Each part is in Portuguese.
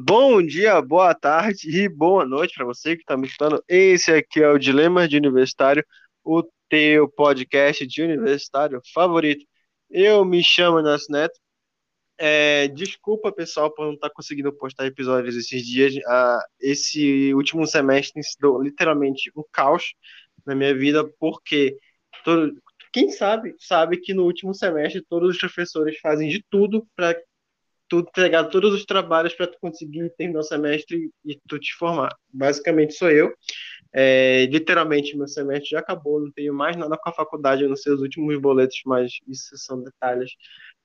Bom dia, boa tarde e boa noite para você que está me escutando. Esse aqui é o Dilema de Universitário, o teu podcast de universitário favorito. Eu me chamo Inácio Neto. É, desculpa, pessoal, por não estar tá conseguindo postar episódios esses dias. Ah, esse último semestre tem sido literalmente um caos na minha vida, porque todo, quem sabe, sabe que no último semestre todos os professores fazem de tudo para tu entregar todos os trabalhos para tu conseguir terminar o semestre e tu te formar. Basicamente sou eu. É, literalmente meu semestre já acabou, não tenho mais nada com a faculdade, eu não sei os últimos boletos, mas isso são detalhes.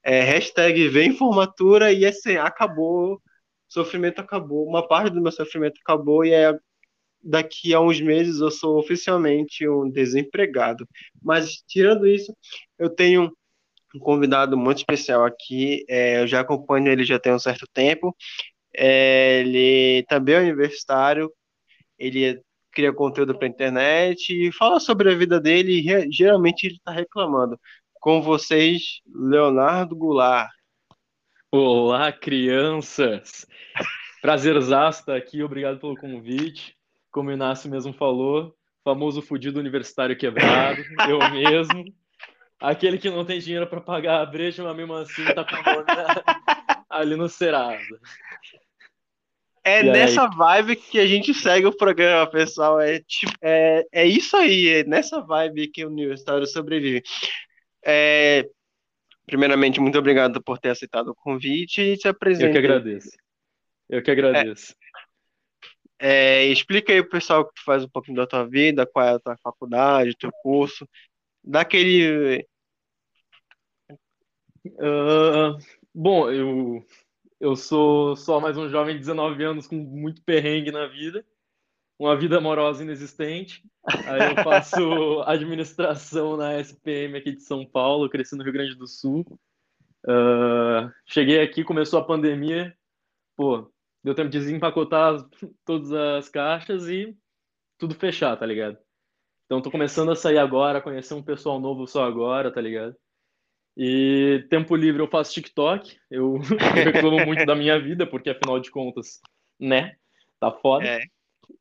É, hashtag vem formatura e assim, acabou, sofrimento acabou, uma parte do meu sofrimento acabou e é daqui a uns meses eu sou oficialmente um desempregado. Mas tirando isso, eu tenho um convidado muito especial aqui. É, eu já acompanho ele já tem um certo tempo. É, ele também é universitário. Ele cria conteúdo para internet e fala sobre a vida dele. E geralmente ele está reclamando. Com vocês, Leonardo Goulart. Olá, crianças! Prazerzaço estar aqui, obrigado pelo convite. Como o Inácio mesmo falou, famoso fudido universitário quebrado, eu mesmo aquele que não tem dinheiro para pagar a breja, mas mesmo assim tá com a mão ali no Serasa. É e nessa aí? vibe que a gente segue o programa, pessoal. É, tipo, é, é isso aí, é nessa vibe que o Universitário sobrevive. É, primeiramente, muito obrigado por ter aceitado o convite e se apresente. Eu que agradeço. Eu que agradeço. É, é, explica aí pro pessoal que tu faz um pouquinho da tua vida, qual é a tua faculdade, teu curso. Dá aquele Uh, bom, eu, eu sou só mais um jovem de 19 anos com muito perrengue na vida, uma vida amorosa inexistente. Aí eu faço administração na SPM aqui de São Paulo, cresci no Rio Grande do Sul. Uh, cheguei aqui, começou a pandemia, pô, deu tempo de desempacotar todas as caixas e tudo fechar, tá ligado? Então tô começando a sair agora, conhecer um pessoal novo só agora, tá ligado? E tempo livre eu faço TikTok. Eu, eu reclamo muito da minha vida, porque afinal de contas, né? Tá foda. É.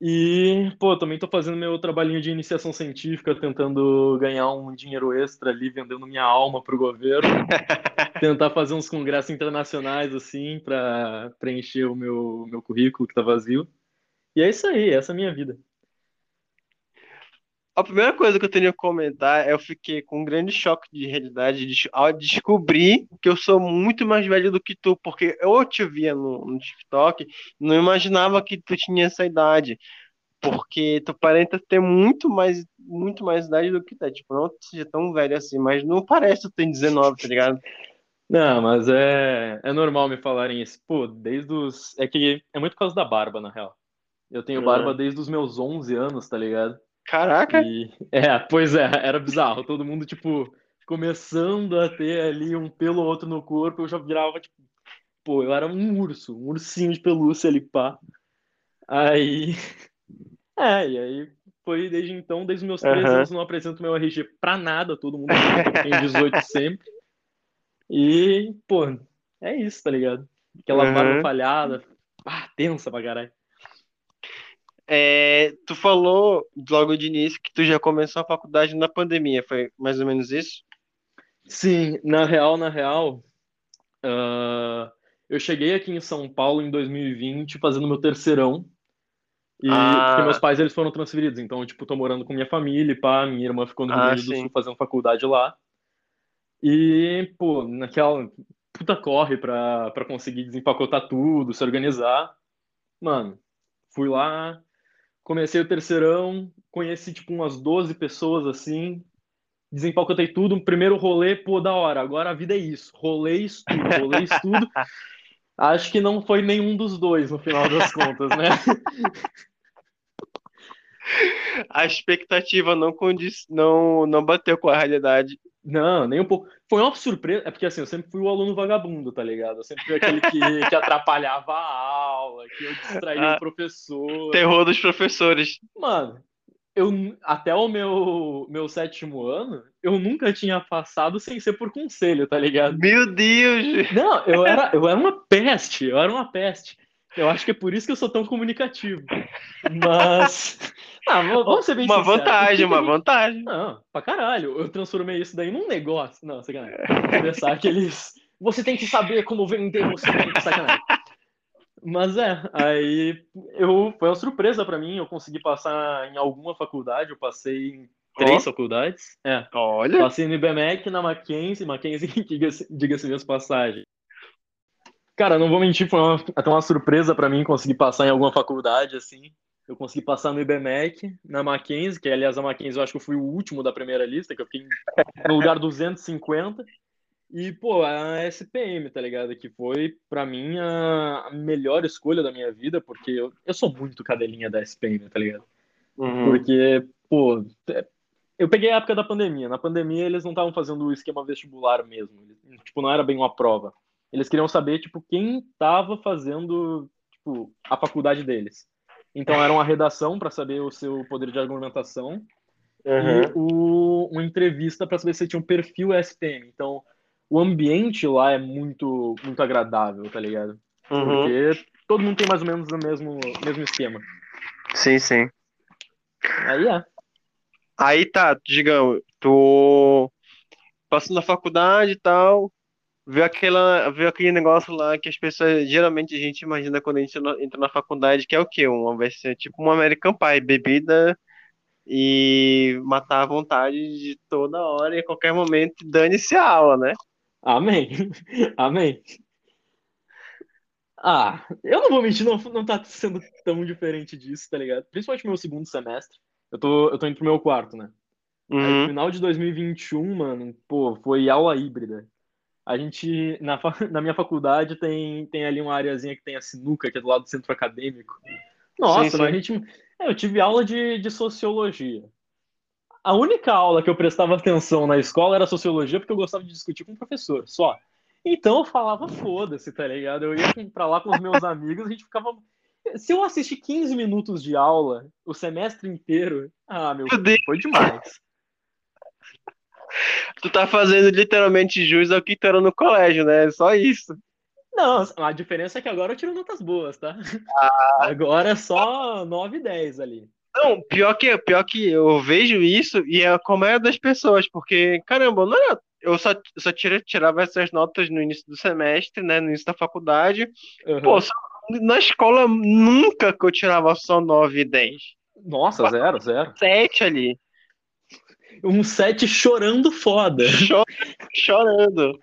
E, pô, também tô fazendo meu trabalhinho de iniciação científica, tentando ganhar um dinheiro extra ali, vendendo minha alma pro governo. tentar fazer uns congressos internacionais, assim, para preencher o meu, meu currículo que tá vazio. E é isso aí, essa é a minha vida. A primeira coisa que eu tenho que comentar é eu fiquei com um grande choque de realidade ao descobrir que eu sou muito mais velho do que tu, porque eu te via no, no TikTok, não imaginava que tu tinha essa idade, porque tu aparenta ter muito mais, muito mais idade do que tu, tipo, não seja tão velho assim, mas não parece que tu tem 19, tá ligado? Não, mas é, é normal me falarem isso. Pô, desde os. É que é muito por causa da barba, na real. Eu tenho barba desde os meus 11 anos, tá ligado? Caraca! E, é, pois é, era bizarro. Todo mundo, tipo, começando a ter ali um pelo ou outro no corpo, eu já virava, tipo, pô, eu era um urso, um ursinho de pelúcia ali, pá. Aí. É, e aí foi desde então, desde os meus 13 uhum. anos, não apresento meu RG pra nada, todo mundo tem 18 sempre. E, pô, é isso, tá ligado? Aquela uhum. barba falhada, ah, tensa pra caralho. É, tu falou logo de início que tu já começou a faculdade na pandemia, foi mais ou menos isso? Sim, na real, na real, uh, eu cheguei aqui em São Paulo em 2020 fazendo meu terceirão, e ah. meus pais eles foram transferidos, então tipo tô morando com minha família, pá, minha irmã ficou no Rio ah, Grande do Sul fazendo faculdade lá. E, pô, naquela puta corre pra, pra conseguir desempacotar tudo, se organizar. Mano, fui lá, comecei o terceirão, conheci tipo umas 12 pessoas assim, desempalcotei tudo, um primeiro rolê, pô, da hora, agora a vida é isso, rolê estudo, rolê estudo. Acho que não foi nenhum dos dois no final das contas, né? A expectativa não condiz, não, não bateu com a realidade. Não, nem um pouco. Foi uma surpresa. É porque assim, eu sempre fui o aluno vagabundo, tá ligado? Eu sempre fui aquele que, que atrapalhava a aula, que eu distraía ah, o professor. Terror dos professores. Mano, eu até o meu, meu sétimo ano, eu nunca tinha passado sem ser por conselho, tá ligado? Meu Deus! Não, eu era, eu era uma peste, eu era uma peste. Eu acho que é por isso que eu sou tão comunicativo. Mas. Ah, vamos ser bem Uma sincero. vantagem, uma vantagem. Não, pra caralho. Eu transformei isso daí num negócio. Não, sacanagem. Começar aqueles. Você tem que saber como vender você tem que sacanagem. Mas é, aí eu foi uma surpresa para mim, eu consegui passar em alguma faculdade, eu passei em três oh. faculdades. É. Olha. Passei no IBMEC, na Mackenzie, Mackenzie, diga-se minhas passagens. Cara, não vou mentir, foi uma, até uma surpresa para mim conseguir passar em alguma faculdade, assim. Eu consegui passar no IBMEC, na Mackenzie, que aliás a Mackenzie eu acho que eu fui o último da primeira lista, que eu fiquei no lugar 250. E, pô, a SPM, tá ligado? Que foi, para mim, a melhor escolha da minha vida, porque eu, eu sou muito cadelinha da SPM, tá ligado? Uhum. Porque, pô, eu peguei a época da pandemia. Na pandemia, eles não estavam fazendo o esquema vestibular mesmo. Tipo, não era bem uma prova. Eles queriam saber, tipo, quem tava fazendo, tipo, a faculdade deles. Então, era uma redação para saber o seu poder de argumentação uhum. e o, uma entrevista para saber se tinha um perfil SPM. Então, o ambiente lá é muito, muito agradável, tá ligado? Uhum. Porque todo mundo tem mais ou menos o mesmo, mesmo esquema. Sim, sim. Aí é. Aí tá, digamos, tu passando na faculdade e tal, viu, aquela, viu aquele negócio lá que as pessoas, geralmente a gente imagina quando a gente entra na faculdade, que é o quê? Uma, vai ser tipo um American Pie, bebida e matar à vontade de toda hora e a qualquer momento dane-se a aula, né? Amém. Amém. Ah, eu não vou mentir, não, não tá sendo tão diferente disso, tá ligado? Principalmente meu segundo semestre. Eu tô, eu tô indo pro meu quarto, né? Uhum. Aí, no final de 2021, mano, pô, foi aula híbrida. A gente, na, na minha faculdade, tem, tem ali uma areazinha que tem a sinuca, que é do lado do centro acadêmico. Nossa, sim, sim. a gente. É, eu tive aula de, de sociologia a única aula que eu prestava atenção na escola era sociologia, porque eu gostava de discutir com o professor, só. Então eu falava, foda-se, tá ligado? Eu ia pra lá com os meus amigos, a gente ficava. Se eu assistir 15 minutos de aula o semestre inteiro, ah, meu, Deus. foi demais. Tu tá fazendo literalmente jus ao que tu era no colégio, né? Só isso. Não, a diferença é que agora eu tiro notas boas, tá? Ah. Agora é só 9 e 10 ali. Não, pior que, pior que eu vejo isso e é como é das pessoas, porque, caramba, não era, eu só, só tira, tirava essas notas no início do semestre, né, no início da faculdade. Uhum. Pô, só, na escola nunca que eu tirava só 9 e 10. Nossa, zero, zero. 7 ali. Um 7 chorando foda. Chorando.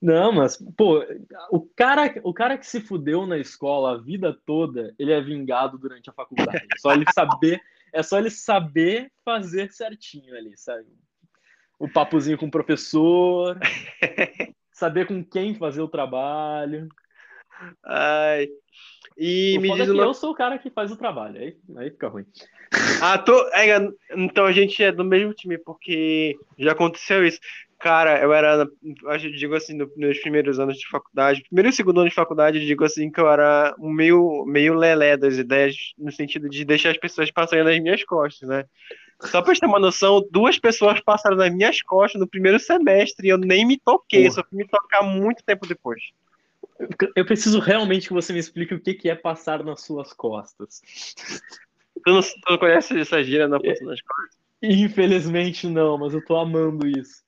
Não, mas, pô, o cara, o cara que se fudeu na escola a vida toda, ele é vingado durante a faculdade. É só ele saber, é só ele saber fazer certinho ali, sabe? O papozinho com o professor, saber com quem fazer o trabalho. Ai. E o me diz é uma... eu sou o cara que faz o trabalho, aí, aí fica ruim. Ah, tô... É, então a gente é do mesmo time, porque já aconteceu isso. Cara, eu era, acho digo assim, nos meus primeiros anos de faculdade, primeiro e segundo ano de faculdade, digo assim que eu era meio, meio lelé das ideias, no sentido de deixar as pessoas passarem nas minhas costas, né? Só pra ter uma noção, duas pessoas passaram nas minhas costas no primeiro semestre e eu nem me toquei, Porra. só fui me tocar muito tempo depois. Eu preciso realmente que você me explique o que é passar nas suas costas. Tu não, tu não conhece essa gira na ponta das costas? Infelizmente não, mas eu tô amando isso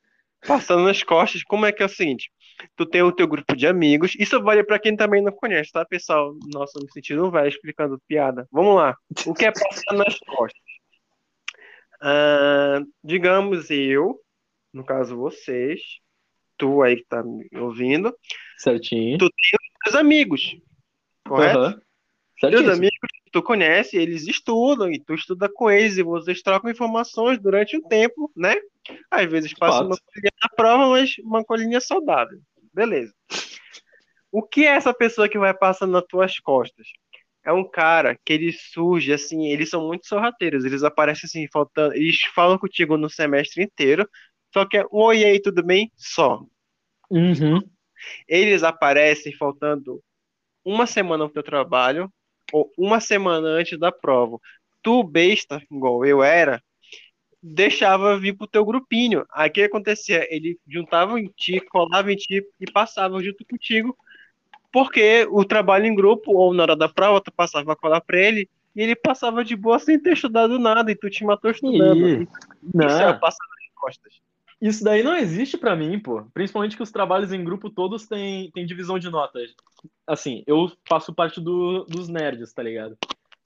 passando nas costas, como é que é o seguinte? Tu tem o teu grupo de amigos, isso vale para quem também não conhece, tá, pessoal? Nossa, no sentido não vai explicando piada. Vamos lá. O que é passar nas costas? Uh, digamos eu, no caso vocês, tu aí que tá me ouvindo. Certinho. Tu tem os teus amigos, correto? Uhum. Teus amigos tu conhece, eles estudam e tu estuda com eles e vocês trocam informações durante um tempo, né? Às vezes passa uma colinha na prova, mas uma colinha saudável. Beleza. O que é essa pessoa que vai passando nas tuas costas? É um cara que ele surge assim, eles são muito sorrateiros, eles aparecem assim, faltando, eles falam contigo no semestre inteiro, só que é um oi aí, tudo bem? Só. Uhum. Eles aparecem faltando uma semana pro teu trabalho, ou uma semana antes da prova. tu, besta, igual eu era, deixava vir pro teu grupinho. Aí o que acontecia? Ele juntava em ti, colava em ti e passava junto contigo, porque o trabalho em grupo, ou na hora da prova, tu passava a colar pra ele, e ele passava de boa sem ter estudado nada, e tu te matou estudando. Ih, não. Isso é passar nas costas. Isso daí não existe pra mim, pô. Principalmente que os trabalhos em grupo todos têm, têm divisão de notas. Assim, eu faço parte do, dos nerds, tá ligado?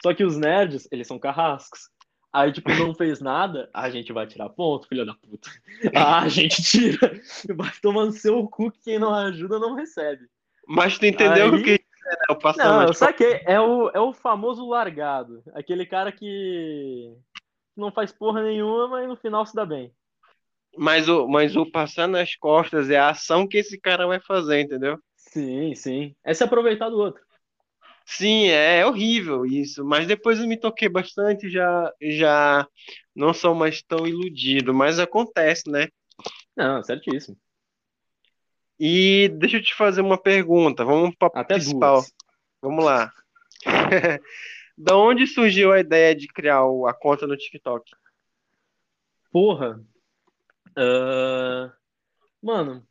Só que os nerds, eles são carrascos. Aí, tipo, não fez nada, a gente vai tirar ponto, filho da puta. Ah, a gente tira. Vai tomando seu cu que quem não ajuda não recebe. Mas tu entendeu Aí- o que é, né? O passar Não, nas eu saquei. É o, é o famoso largado. Aquele cara que não faz porra nenhuma, mas no final se dá bem. Mas o, mas o passar nas costas é a ação que esse cara vai fazer, entendeu? Sim, sim. É se aproveitar do outro. Sim, é, é horrível isso. Mas depois eu me toquei bastante, já, já não sou mais tão iludido. Mas acontece, né? Não, certíssimo. E deixa eu te fazer uma pergunta. Vamos para Até principal. duas. Vamos lá. Da onde surgiu a ideia de criar o- a conta no TikTok? Porra. Ah, Mano,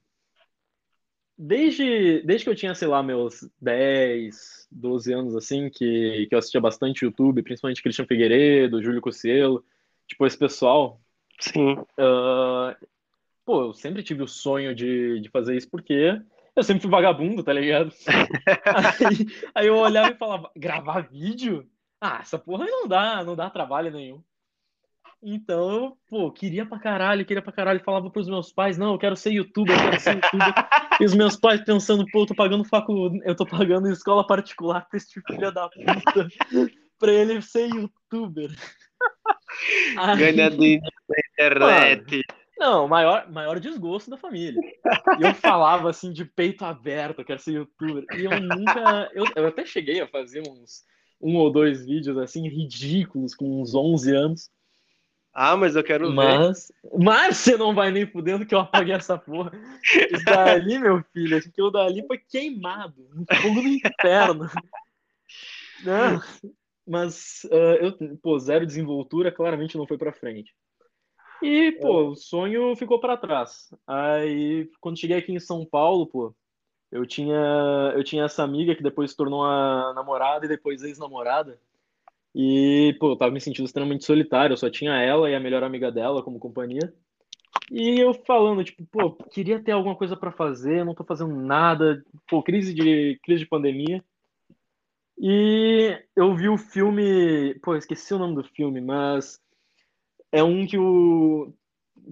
desde, desde que eu tinha, sei lá, meus 10, 12 anos, assim, que, que eu assistia bastante YouTube, principalmente Christian Figueiredo, Júlio Cossielo, tipo, esse pessoal, Sim. ah, pô, eu sempre tive o sonho de, de fazer isso porque eu sempre fui vagabundo, tá ligado? Aí, aí eu olhava e falava, gravar vídeo? Ah, essa porra não dá, não dá trabalho nenhum. Então, eu, pô, queria pra caralho, queria pra caralho, falava pros meus pais, não, eu quero ser youtuber, eu quero ser youtuber. E os meus pais pensando, pô, eu tô pagando facu, eu tô pagando escola particular pra esse filho da puta, pra ele ser youtuber. Aí- Ganha dinheiro na internet. não, maior, maior desgosto da família. E eu falava assim de peito aberto, eu quero ser youtuber. E eu nunca. Eu, eu até cheguei a fazer uns um ou dois vídeos assim ridículos com uns 11 anos. Ah, mas eu quero ver. Mas, mas você não vai nem fudendo que eu apaguei essa porra. Isso dali, meu filho, aquilo dali foi queimado no fogo do inferno. Não, mas ah, eu, pô, zero desenvoltura, claramente não foi pra frente. E, pô, o sonho ficou pra trás. Aí, quando cheguei aqui em São Paulo, pô, eu tinha, eu tinha essa amiga que depois se tornou a namorada e depois ex-namorada. E, pô, eu tava me sentindo extremamente solitário, eu só tinha ela e a melhor amiga dela como companhia. E eu falando, tipo, pô, queria ter alguma coisa pra fazer, não tô fazendo nada, pô, crise de, crise de pandemia. E eu vi o filme, pô, esqueci o nome do filme, mas é um que o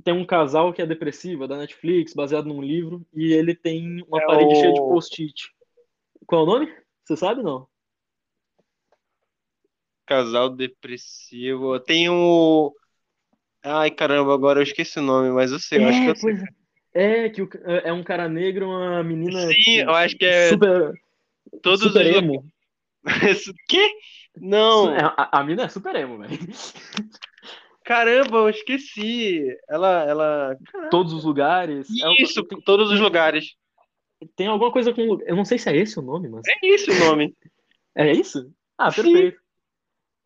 tem um casal que é depressivo, é da Netflix, baseado num livro, e ele tem uma É parede o- cheia de post-it. Qual é o nome? Você sabe, não? Casal depressivo. Tem o. Ai, caramba, agora eu esqueci o nome, mas eu sei, eu acho que eu sei. é. É, que o- é um cara negro, uma menina Sim, tipo, eu acho que é super, todos super os. emo. Quê? Não, É, A, a mina é super emo, velho. caramba, eu esqueci. Ela, ela. Todos os lugares. É- Isso, todos os lugares. tem alguma coisa com. Eu não sei se é esse o nome, mas. É isso o nome. É isso? Ah, Sim.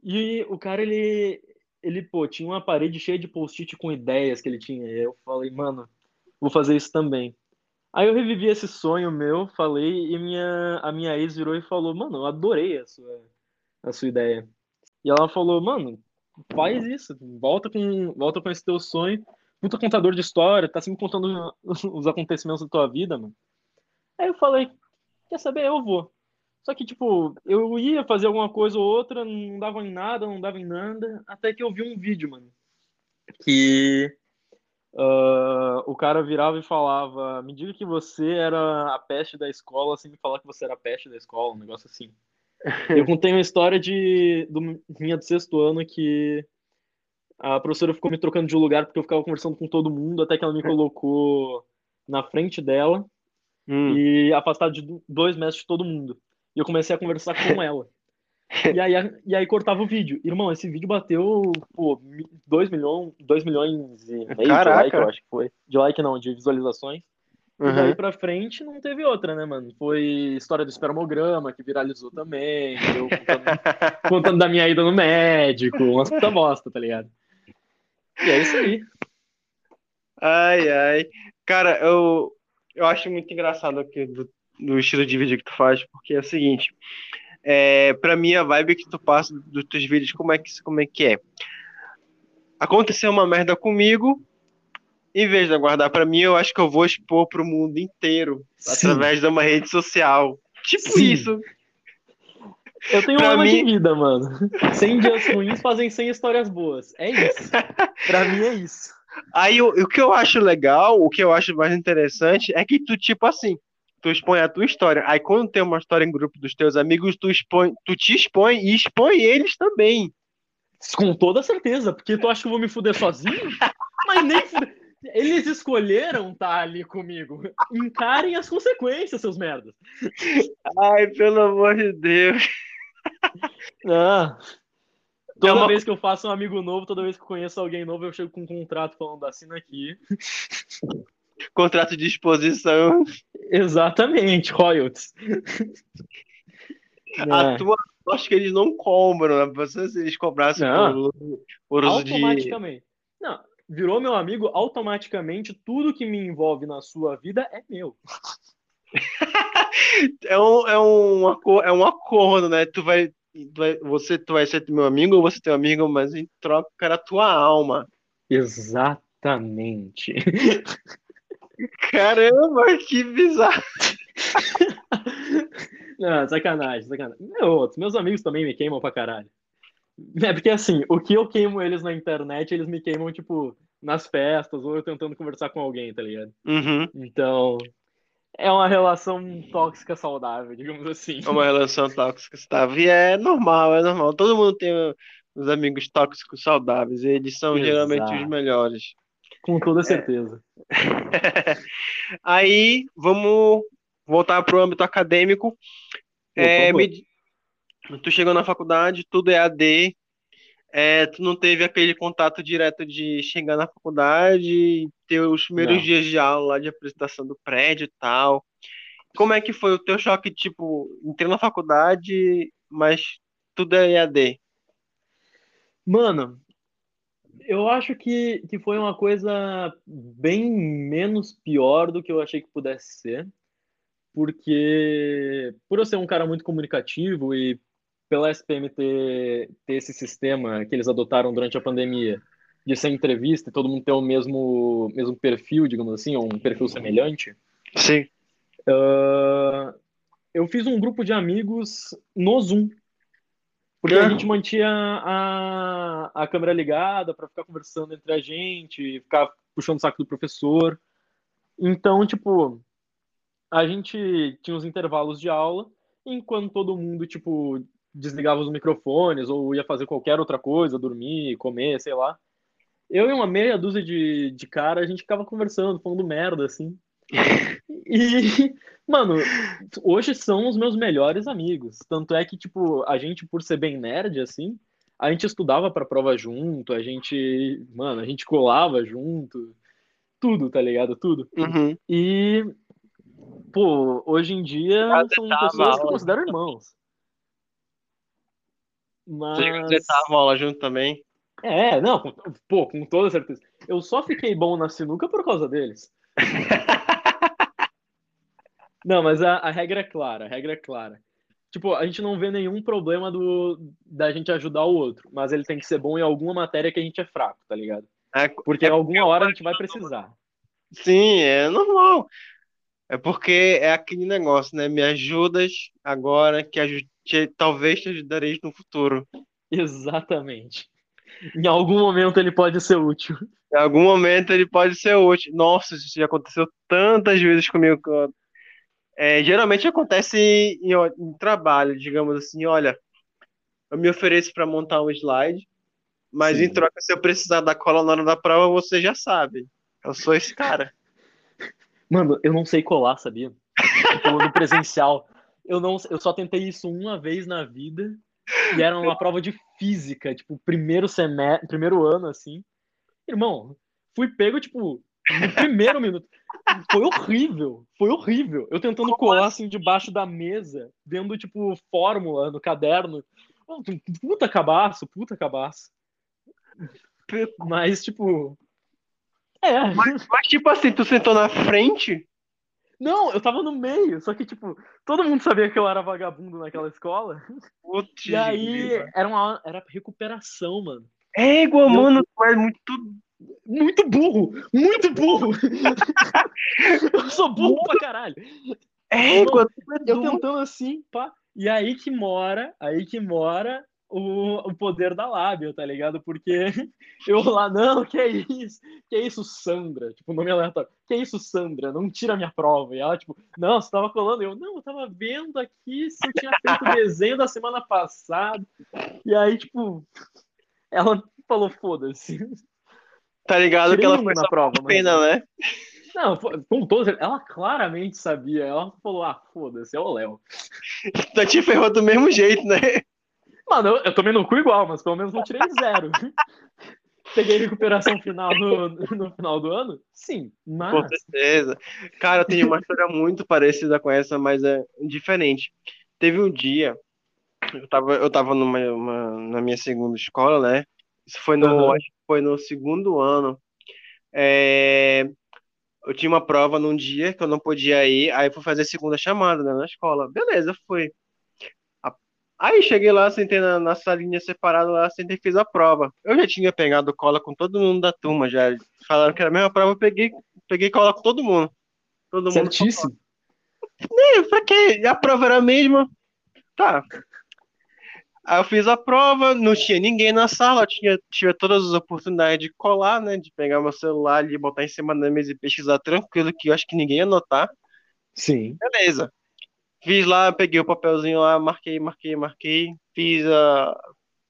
E o cara, ele, ele, pô, tinha uma parede cheia de post-it com ideias que ele tinha. E eu falei, mano, vou fazer isso também. Aí eu revivi esse sonho meu, falei, e minha, a minha ex virou e falou, mano, eu adorei a sua, a sua ideia. E ela falou, mano, faz isso, volta com, volta com esse teu sonho. Puta contador de história, tá sempre contando os acontecimentos da tua vida, mano. Aí eu falei, quer saber, eu vou. Só que, tipo, eu ia fazer alguma coisa ou outra, não dava em nada, não dava em nada, até que eu vi um vídeo, mano, que ah, o cara virava e falava: Me diga que você era a peste da escola, sem me falar que você era a peste da escola, um negócio assim. Eu contei uma história de do, minha do sexto ano que a professora ficou me trocando de lugar porque eu ficava conversando com todo mundo, até que ela me colocou na frente dela Hum. e afastado de do- dois metros de todo mundo. E eu comecei a conversar com ela. E aí, e aí cortava o vídeo. Irmão, esse vídeo bateu, pô, 2 milhões, milhões e meio de Caraca. like, eu acho que foi. De like não, de visualizações. E daí pra frente não teve outra, né, mano? Foi história do espermograma, que viralizou também. Eu contando, contando da minha ida no médico, umas puta bosta, tá ligado? E é isso aí. Ai, ai. Cara, eu, eu acho muito engraçado aqui do, do estilo de vídeo que tu faz, porque é o seguinte. É, pra mim, a vibe que tu passa dos teus vídeos, como é que, como é, que é? Aconteceu uma merda comigo, em vez de aguardar pra mim, eu acho que eu vou expor pro mundo inteiro, Sim. através de uma rede social. Tipo Sim. isso. Eu tenho Pra uma mim- de vida, mano. 100 dias ruins fazem 100 histórias boas. É isso. Pra mim é isso. Aí o, o que eu acho legal, o que eu acho mais interessante é que tu, tipo assim, tu expõe a tua história. Aí quando tem uma história em grupo dos teus amigos, tu, expõe, tu te expõe e expõe eles também. Com toda certeza, porque tu acha que eu vou me fuder sozinho? Mas nem fuder. Eles escolheram estar ali comigo. Encarem as consequências, seus merdas. Ai, pelo amor de Deus. Ah. Toda É uma- vez que eu faço um amigo novo, toda vez que eu conheço alguém novo, eu chego com um contrato falando assina aqui. Contrato de exposição. Exatamente, royalties. A É. tua, acho que eles não cobram, né? Se eles cobrassem Não. por, por uso de. automaticamente. Não, virou meu amigo, automaticamente tudo que me envolve na sua vida é meu. É um, é, um, é um acordo, né? Tu vai, tu vai, você tu vai ser meu amigo ou você teu amigo, mas em troca a tua alma. Exatamente. Caramba, que bizarro. Não, sacanagem, sacanagem. Meu, meus amigos também me queimam pra caralho. É porque assim, o que eu queimo eles na internet, eles me queimam, tipo, nas festas, ou eu tentando conversar com alguém, tá ligado? Uhum. Então, é uma relação tóxica saudável, digamos assim. É uma relação tóxica, tá? E é normal, é normal. Todo mundo tem os amigos tóxicos saudáveis. e Eles são geralmente os Exato. melhores. Com toda certeza. Aí, vamos voltar pro âmbito acadêmico. É, me- Tu chegou na faculdade, tudo é AD. É, tu não teve aquele contato direto de chegar na faculdade ter os primeiros Não. dias de aula lá de apresentação do prédio e tal. Como é que foi o teu choque, tipo, entrei na faculdade, mas tudo é EAD? Mano, eu acho que, que foi uma coisa bem menos pior do que eu achei que pudesse ser, porque por eu ser um cara muito comunicativo e pela SPM ter, ter esse sistema que eles adotaram durante a pandemia de ser entrevista e todo mundo ter o mesmo, mesmo perfil, digamos assim, ou um perfil semelhante, Sim. ah, eu fiz um grupo de amigos no Zoom. Porque Ah. a gente mantinha a, a câmera ligada para ficar conversando entre a gente, ficar puxando o saco do professor. Então, tipo, a gente tinha os intervalos de aula, enquanto todo mundo, tipo, desligava os microfones ou ia fazer qualquer outra coisa, dormir, comer, sei lá. Eu e uma meia dúzia de, de cara, a gente ficava conversando, falando merda, assim. E, mano, hoje são os meus melhores amigos. Tanto é que, tipo, a gente, por ser bem nerd, assim, a gente estudava pra prova junto, a gente, mano, a gente colava junto, tudo, tá ligado? Tudo. Uhum. E, pô, hoje em dia Já são tentava pessoas que eu aula. considero irmãos. Vocês Mas. completavam aula junto também? É, não, com- pô, com toda certeza. Eu só fiquei bom na sinuca por causa deles. Não, mas a, a regra é clara, a regra é clara. Tipo, a gente não vê nenhum problema do, da gente ajudar o outro, mas ele tem que ser bom em alguma matéria que a gente é fraco, tá ligado? É, Porque é alguma hora a gente vai precisar. Sim, é normal. É porque é aquele negócio, né? Me ajudas agora que aju- te- talvez te ajudareis no futuro. Exatamente. Em algum momento ele pode ser útil. Em algum momento ele pode ser útil. Nossa, isso já aconteceu tantas vezes comigo. É, geralmente acontece em, em trabalho, digamos assim, olha, eu me ofereço para montar um slide, mas Sim. em troca, se eu precisar da cola na hora da prova, você já sabe. Eu sou esse cara. Mano, eu não sei colar, sabia? No presencial. Eu, não, eu só tentei isso uma vez na vida. E era uma prova de física, tipo, primeiro semestre, primeiro ano, assim. Irmão, fui pego, tipo, no primeiro minuto. Foi horrível, foi horrível. Eu tentando Como colar assim debaixo da mesa, vendo tipo fórmula no caderno. Puta cabaço, puta cabaço. Mas, tipo. É. Mas, tipo assim, tu sentou na frente? Não, eu tava no meio, só que, tipo, todo mundo sabia que eu era vagabundo naquela escola. Putz, E aí era uma era recuperação, mano. É igual, Eu- mano, tu é muito. Muito burro! Muito burro! eu sou burro pra caralho. É igual. Eu tentando assim, pá. E aí que mora, aí que mora o, o poder da lábia, tá ligado? Porque eu lá, não, que é isso? Que é isso, Sandra? Tipo, nome aleatório. Que é isso, Sandra? Não tira minha prova. E ela, tipo, não, você tava colando. Eu, não, eu tava vendo aqui se eu tinha feito o desenho da semana passada. E aí, tipo, ela falou, foda-se. Tá ligado Tirei que ela foi na prova, mas- pena, né? Não, com todos, ela claramente sabia. Ela falou, ah, foda-se, é o Léo. Tu te ferrou do mesmo jeito, né? Mano, eu, eu tomei no cu igual, mas pelo menos eu tirei zero. Peguei recuperação final no, no final do ano? Sim, Com mas. certeza. Cara, eu tenho uma história muito parecida com essa, mas é diferente. Teve um dia, eu tava, eu tava numa, uma- na minha segunda escola, né? Isso foi no, Aham. acho que foi no segundo ano. É, eu tinha uma prova num dia que eu não podia ir, aí fui fazer a segunda chamada, né, na escola. Beleza, fui. Aí cheguei lá, sentei na, na salinha separada lá, sentei e fiz a prova. Eu já tinha pegado cola com todo mundo da turma, já falaram que era a mesma prova, eu peguei, peguei cola com todo mundo. Todo mundo Certíssimo. eu falei que a prova era a mesma. Tá. Aí eu fiz a prova, não tinha ninguém na sala, eu tinha, tinha todas as oportunidades de colar, né? De pegar meu celular ali, botar em cima da mesa e pesquisar tranquilo, que eu acho que ninguém ia notar. Sim. Beleza. Fiz lá, peguei o papelzinho lá, marquei, marquei, marquei. Fiz a.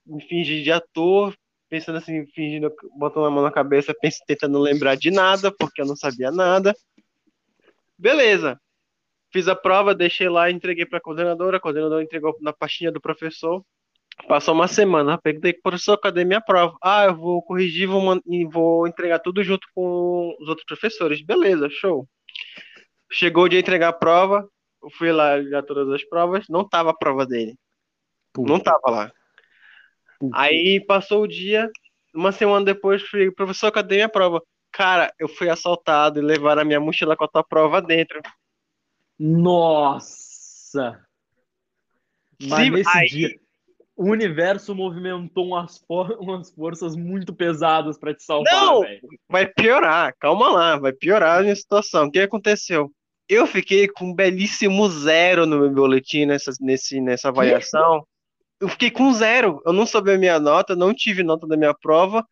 Me fingi de ator, pensando assim, fingindo, botando a mão na cabeça, pensando, tentando lembrar de nada, porque eu não sabia nada. Beleza. Fiz a prova, deixei lá, entreguei para a coordenadora, a coordenadora entregou na pastinha do professor. Passou uma semana, perguntei, professor, cadê minha prova? Ah, eu vou corrigir vou e vou entregar tudo junto com os outros professores. Beleza, show. Chegou o dia de entregar a prova, eu fui lá olhar todas as provas, não tava a prova dele. Não tava lá. Aí passou o dia, uma semana depois, fui, professor, cadê minha prova? Cara, eu fui assaltado e levaram a minha mochila com a tua prova dentro. Nossa! Mas Sim, nesse aí- dia, o universo movimentou umas, for- umas forças muito pesadas pra te salvar, Não! velho. Vai piorar, calma lá, vai piorar a minha situação. O que aconteceu? Eu fiquei com um belíssimo zero no meu boletim nessa, nesse, nessa avaliação. Eu fiquei com zero. Eu não soube a minha nota, não tive nota da minha prova.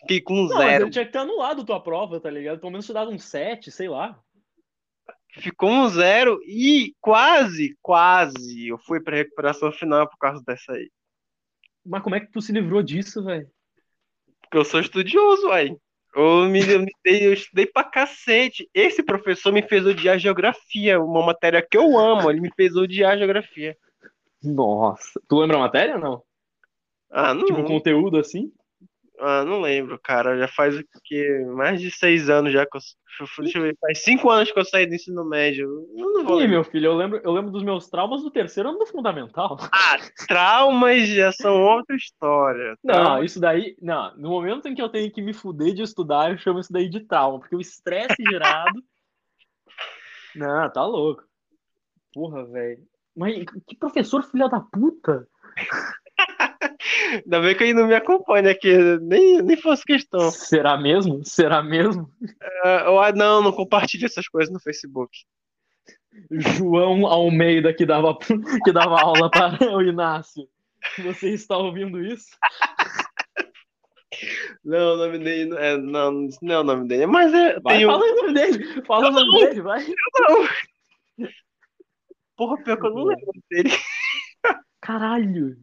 Fiquei com Não, mas zero. ele tinha que ter anulado tua prova, tá ligado? Pelo menos te dado um 7, sei lá. Ficou um zero e quase, quase eu fui pra recuperação final por causa dessa aí. Mas como é que tu se livrou disso, velho? Porque eu sou estudioso, aí. Eu, me, eu, me dei- eu estudei pra cacete. Esse professor me fez odiar geografia, uma matéria que eu amo. Ele me fez odiar geografia. Nossa. Tu lembra a matéria ou não? Ah, não, Tipo, um conteúdo assim? Ah, não lembro, cara. Já faz o que? Mais de seis anos já que eu. Deixa eu ver, faz cinco anos que eu saí do ensino médio. Eu não vou Ih, meu filho, eu lembro, eu lembro dos meus traumas do terceiro ano do fundamental. Traumas já são outra história. Não, Traumas- isso daí. Não, no momento em que eu tenho que me fuder de estudar, eu chamo isso daí de trauma, porque o estresse gerado. Não, tá louco. Porra, velho. Mas que professor filha da puta? Ainda bem que ele não me acompanha aqui, nem, nem fosse questão. Será mesmo? Será mesmo? Ah, eu- ah, não, não compartilhe essas coisas no Facebook. João Almeida que dava, que dava aula para o Inácio. Você está ouvindo isso? Não, o nome dele não é, não, não é o nome dele, mas é, Vai, tem um, fala o nome dele. Fala o nome dele, vai. porra, pior que eu não lembro dele. Caralho.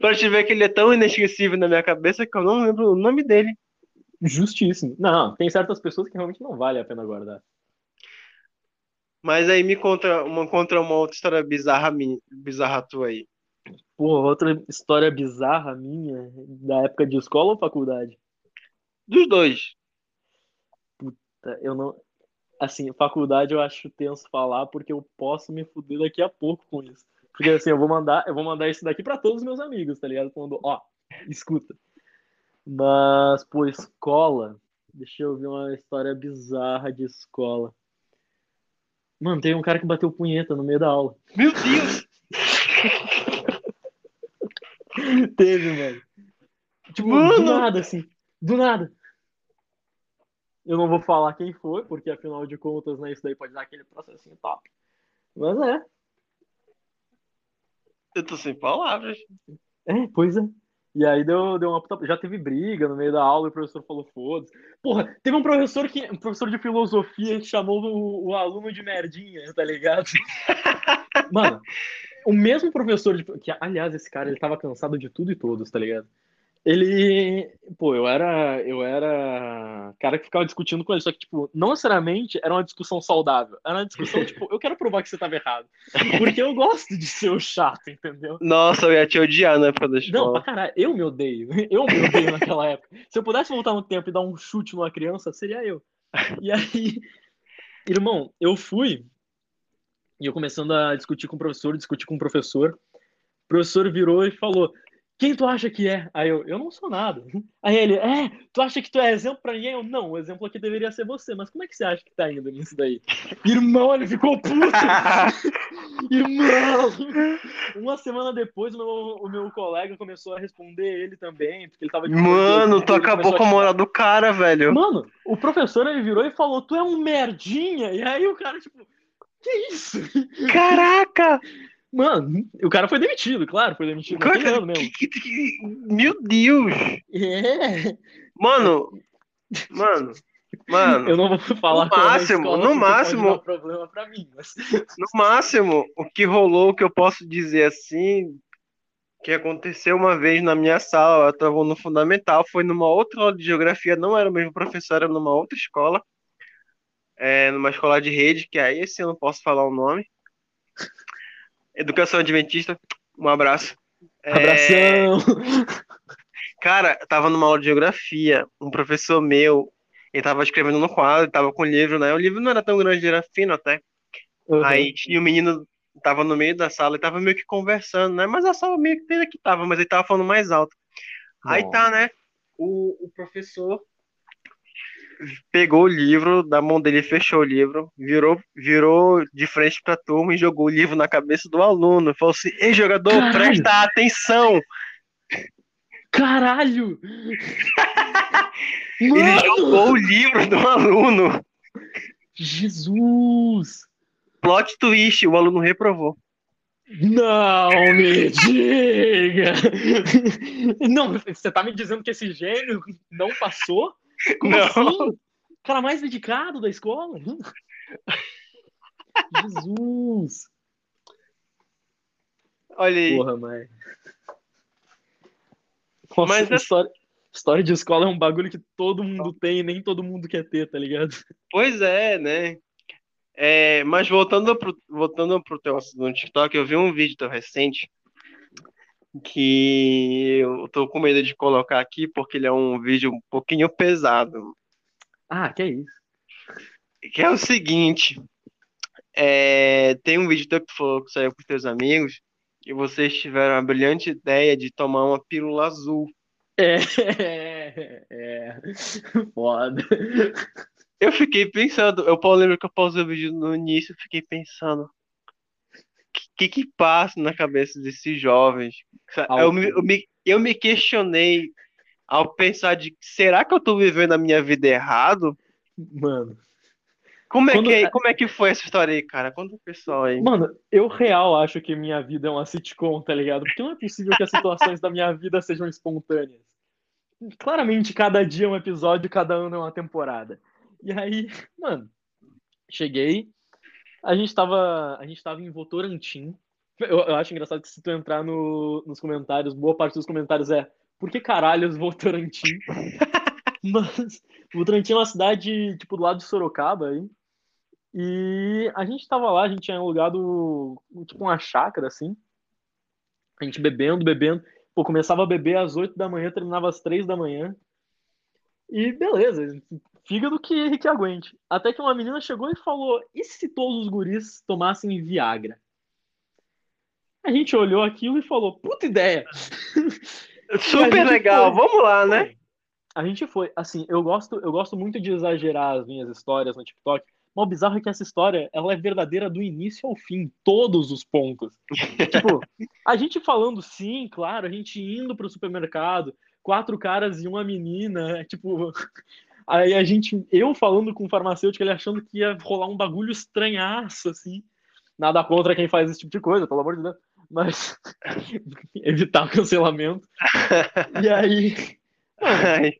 Pra te ver que ele é tão inesquecível na minha cabeça que eu não lembro o nome dele. Justíssimo. Não, tem certas pessoas que realmente não vale a pena guardar. Mas aí me conta uma, conta uma outra história bizarra, minha, bizarra tua aí. Pô, outra história bizarra minha, da época de escola ou faculdade? Dos dois. Tá, Eu não. assim, faculdade eu acho tenso falar porque eu posso me fuder daqui a pouco com isso. Porque assim, eu vou mandar, eu vou mandar isso daqui para todos os meus amigos, tá ligado? Falando, ó, escuta. Mas, pô, escola. Deixa eu ver uma história bizarra de escola. Mano, tem um cara que bateu punheta no meio da aula. Meu Deus! Teve, mano. Tipo, Mano! do nada, assim. Do nada. Eu não vou falar quem foi, porque afinal de contas, né, isso daí pode dar aquele processinho top. Mas é. Eu tô sem palavras. É, pois é. E aí deu, deu uma puta... Já teve briga no meio da aula e o professor falou, foda-se. Porra, teve um professor que. Um professor de filosofia que chamou o, o aluno de merdinha, tá ligado? Mano, o mesmo professor de. Que, aliás, esse cara ele tava cansado de tudo e todos, tá ligado? Ele. Pô, eu era. Eu era. Cara que ficava discutindo com ele. Só que, tipo, não necessariamente era uma discussão saudável. Era uma discussão, tipo, eu quero provar que você tava errado. Porque eu gosto de ser o chato, entendeu? Nossa, eu ia te odiar na época da Não, escola. pra caralho, eu me odeio. Eu me odeio naquela época. Se eu pudesse voltar no tempo e dar um chute numa criança, seria eu. E aí, irmão, eu fui e eu começando a discutir com o professor, discutir com o professor. O professor virou e falou: Quem tu acha que é? Aí eu, eu não sou nada. Aí ele, é, tu acha que tu é exemplo pra ninguém? Eu, não, o exemplo aqui deveria ser você, mas como é que você acha que tá indo nisso daí? Irmão, ele ficou puto! Irmão! Uma semana depois, o meu, o meu colega começou a responder ele também, porque ele tava de Mano, tu acabou com a moral do cara, velho. Mano, o professor ele virou e falou: Tu é um merdinha. E aí o cara, tipo, que isso? Caraca! Mano, o cara foi demitido, claro, foi demitido Cara, mesmo. que- que- Meu Deus! É, Mano, mano, mano, eu não vou falar No é a máximo, no máximo- problema pra mim, mas... no máximo, o que rolou, o que eu posso dizer assim, que aconteceu uma vez na minha sala, eu estava no fundamental, foi numa outra aula de geografia, não era o mesmo professor, era numa outra escola, é, numa escola de rede, que aí esse eu não posso falar o nome. Educação Adventista, um abraço. É, Abração! Cara, eu tava numa aula de geografia, um professor meu, ele tava escrevendo no quadro, tava com o livro, né? O livro não era tão grande, era fino até. Uhum. Aí tinha um menino, tava no meio da sala e tava meio que conversando, né? Mas a sala meio que que tava, mas ele tava falando mais alto. Aí Bom. tá, né? O, o professor pegou o livro da mão dele, fechou o livro, virou, virou de frente pra turma e jogou o livro na cabeça do aluno. Falou assim: Ei, jogador, Caralho! presta atenção! Caralho! Ele jogou o livro do aluno. Jesus! Plot twist, o aluno reprovou. Não me diga! Não, você tá me dizendo que esse gênio não passou? Como Não. assim? Cara mais dedicado da escola? Jesus! Olha aí. Porra, mãe. Nossa, Mas é- história, história de escola é um bagulho que todo mundo tem e nem todo mundo quer ter, tá ligado? Pois é, né? É, mas voltando pro, voltando pro teu assunto no TikTok, eu vi um vídeo teu recente que eu tô com medo de colocar aqui porque ele é um vídeo um pouquinho pesado. Ah, que é isso? Que é o seguinte: é, tem um vídeo teu que falou que saiu com teus amigos e vocês tiveram a brilhante ideia de tomar uma pílula azul. É, é, é. Foda. Eu fiquei pensando, eu lembro que eu pausei o vídeo no início, fiquei pensando, que, que passa na cabeça desses jovens? Eu me, eu me, eu me questionei ao pensar de, será que eu tô vivendo a minha vida errado? Mano. Como é Quando- que, é- como é que foi essa história aí, cara? Conta pro pessoal aí. Mano, eu real acho que minha vida é uma sitcom, tá ligado? Porque não é possível que as situações da minha vida sejam espontâneas. Claramente, cada dia é um episódio, cada ano é uma temporada. E aí, mano, cheguei, a gente tava, a gente tava em Votorantim. Eu, eu acho engraçado que se tu entrar no- nos comentários, boa parte dos comentários é por que caralhos Votorantim? Mas Votorantim é uma cidade, tipo, do lado de Sorocaba aí. E a gente tava lá, a gente tinha alugado tipo uma chácara, assim. A gente bebendo, bebendo. Pô, começava a beber às 8 da manhã, terminava às 3 da manhã. E beleza, fígado que, que aguente. Até que uma menina chegou e falou: e se todos os guris tomassem Viagra? A gente olhou aquilo e falou: puta ideia! Super legal, foi. vamos lá, né? A gente foi, assim, eu gosto, eu gosto muito de exagerar as minhas histórias no TikTok, mas o bizarro é que essa história, ela é verdadeira do início ao fim, todos os pontos. tipo, a gente falando sim, claro, a gente indo pro supermercado, quatro caras e uma menina, tipo, aí a gente, eu falando com o farmacêutico, ele achando que ia rolar um bagulho estranhaço, assim. Nada contra quem faz esse tipo de coisa, pelo amor de Deus. Mas evitar o cancelamento. E aí, mano,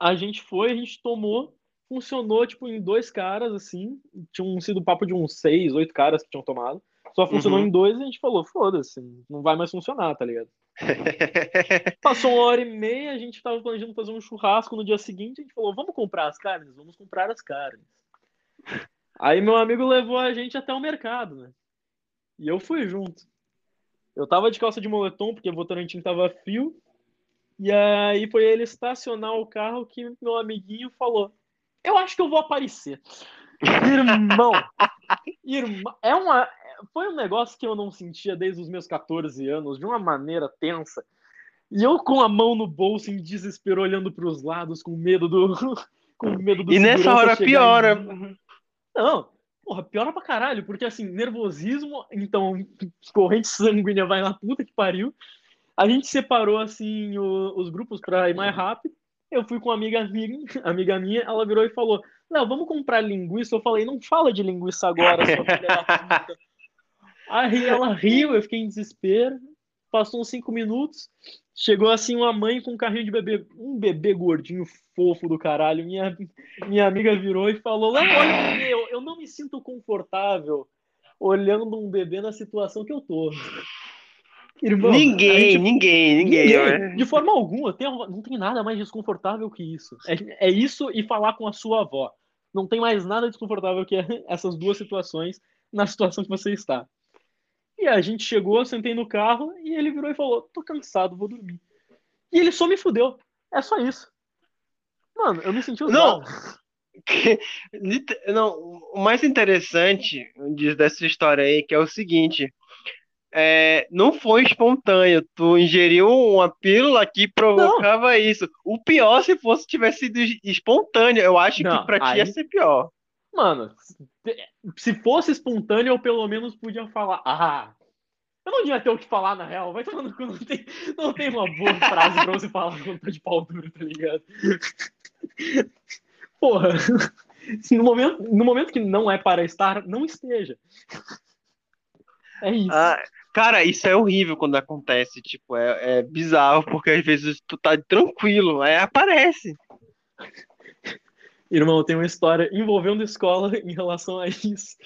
a gente foi, a gente tomou, funcionou, tipo, em dois caras, assim. Tinham sido papo de uns seis, oito caras que tinham tomado. Só funcionou uhum. em dois e a gente falou, foda-se, não vai mais funcionar, tá ligado? Passou uma hora e meia, a gente tava planejando fazer um churrasco no dia seguinte, a gente falou, vamos comprar as carnes? Vamos comprar as carnes. Aí meu amigo levou a gente até o mercado, né? E eu fui junto. Eu tava de calça de moletom, porque o Votorantim tava frio. E aí foi ele estacionar o carro que meu amiguinho falou: Eu acho que eu vou aparecer. Irmão, irmão, é uma, foi um negócio que eu não sentia desde os meus 14 anos, de uma maneira tensa. E eu com a mão no bolso, em desespero, olhando para os lados, com medo do. com medo do E nessa hora piora. Em... Não, porra, piora pra caralho, porque assim, nervosismo, então, corrente sanguínea vai na puta que pariu. A gente separou assim o, os grupos para ir mais rápido. Eu fui com uma amiga minha, amiga minha, ela virou e falou: Léo, vamos comprar linguiça. Eu falei: Não fala de linguiça agora, sua filha. Aí ela riu, eu fiquei em desespero. Passou uns cinco minutos, chegou assim uma mãe com um carrinho de bebê, um bebê gordinho fofo do caralho. Minha, minha amiga virou e falou: Léo, olha, eu, eu não me sinto confortável olhando um bebê na situação que eu tô. Irmão, ninguém, gente... ninguém, ninguém, ninguém. De forma alguma, tem, não tem nada mais desconfortável que isso. É, é isso e falar com a sua avó. Não tem mais nada desconfortável que essas duas situações na situação que você está. E a gente chegou, sentei no carro e ele virou e falou: tô cansado, vou dormir. E ele só me fudeu. É só isso. Mano, eu me senti usado. Não. Não, o mais interessante dessa história aí que é o seguinte: é, não foi espontâneo. Tu ingeriu uma pílula que provocava não. isso. O pior se fosse tivesse sido espontâneo. Eu acho não, que pra aí... ti ia ser pior. Mano, se fosse espontâneo, eu pelo menos podia falar. Ah, eu não devia ter o que falar na real. Vai tomando que não tem, não tem uma boa frase pra você falar quando tá de pau duro, tá ligado? Porra. No momento, no momento que não é para estar, não esteja. É isso. Ah, cara, isso é horrível quando acontece. Tipo, é, é bizarro, porque às vezes tu tá tranquilo, aí aparece. Irmão, tem uma história envolvendo escola em relação a isso.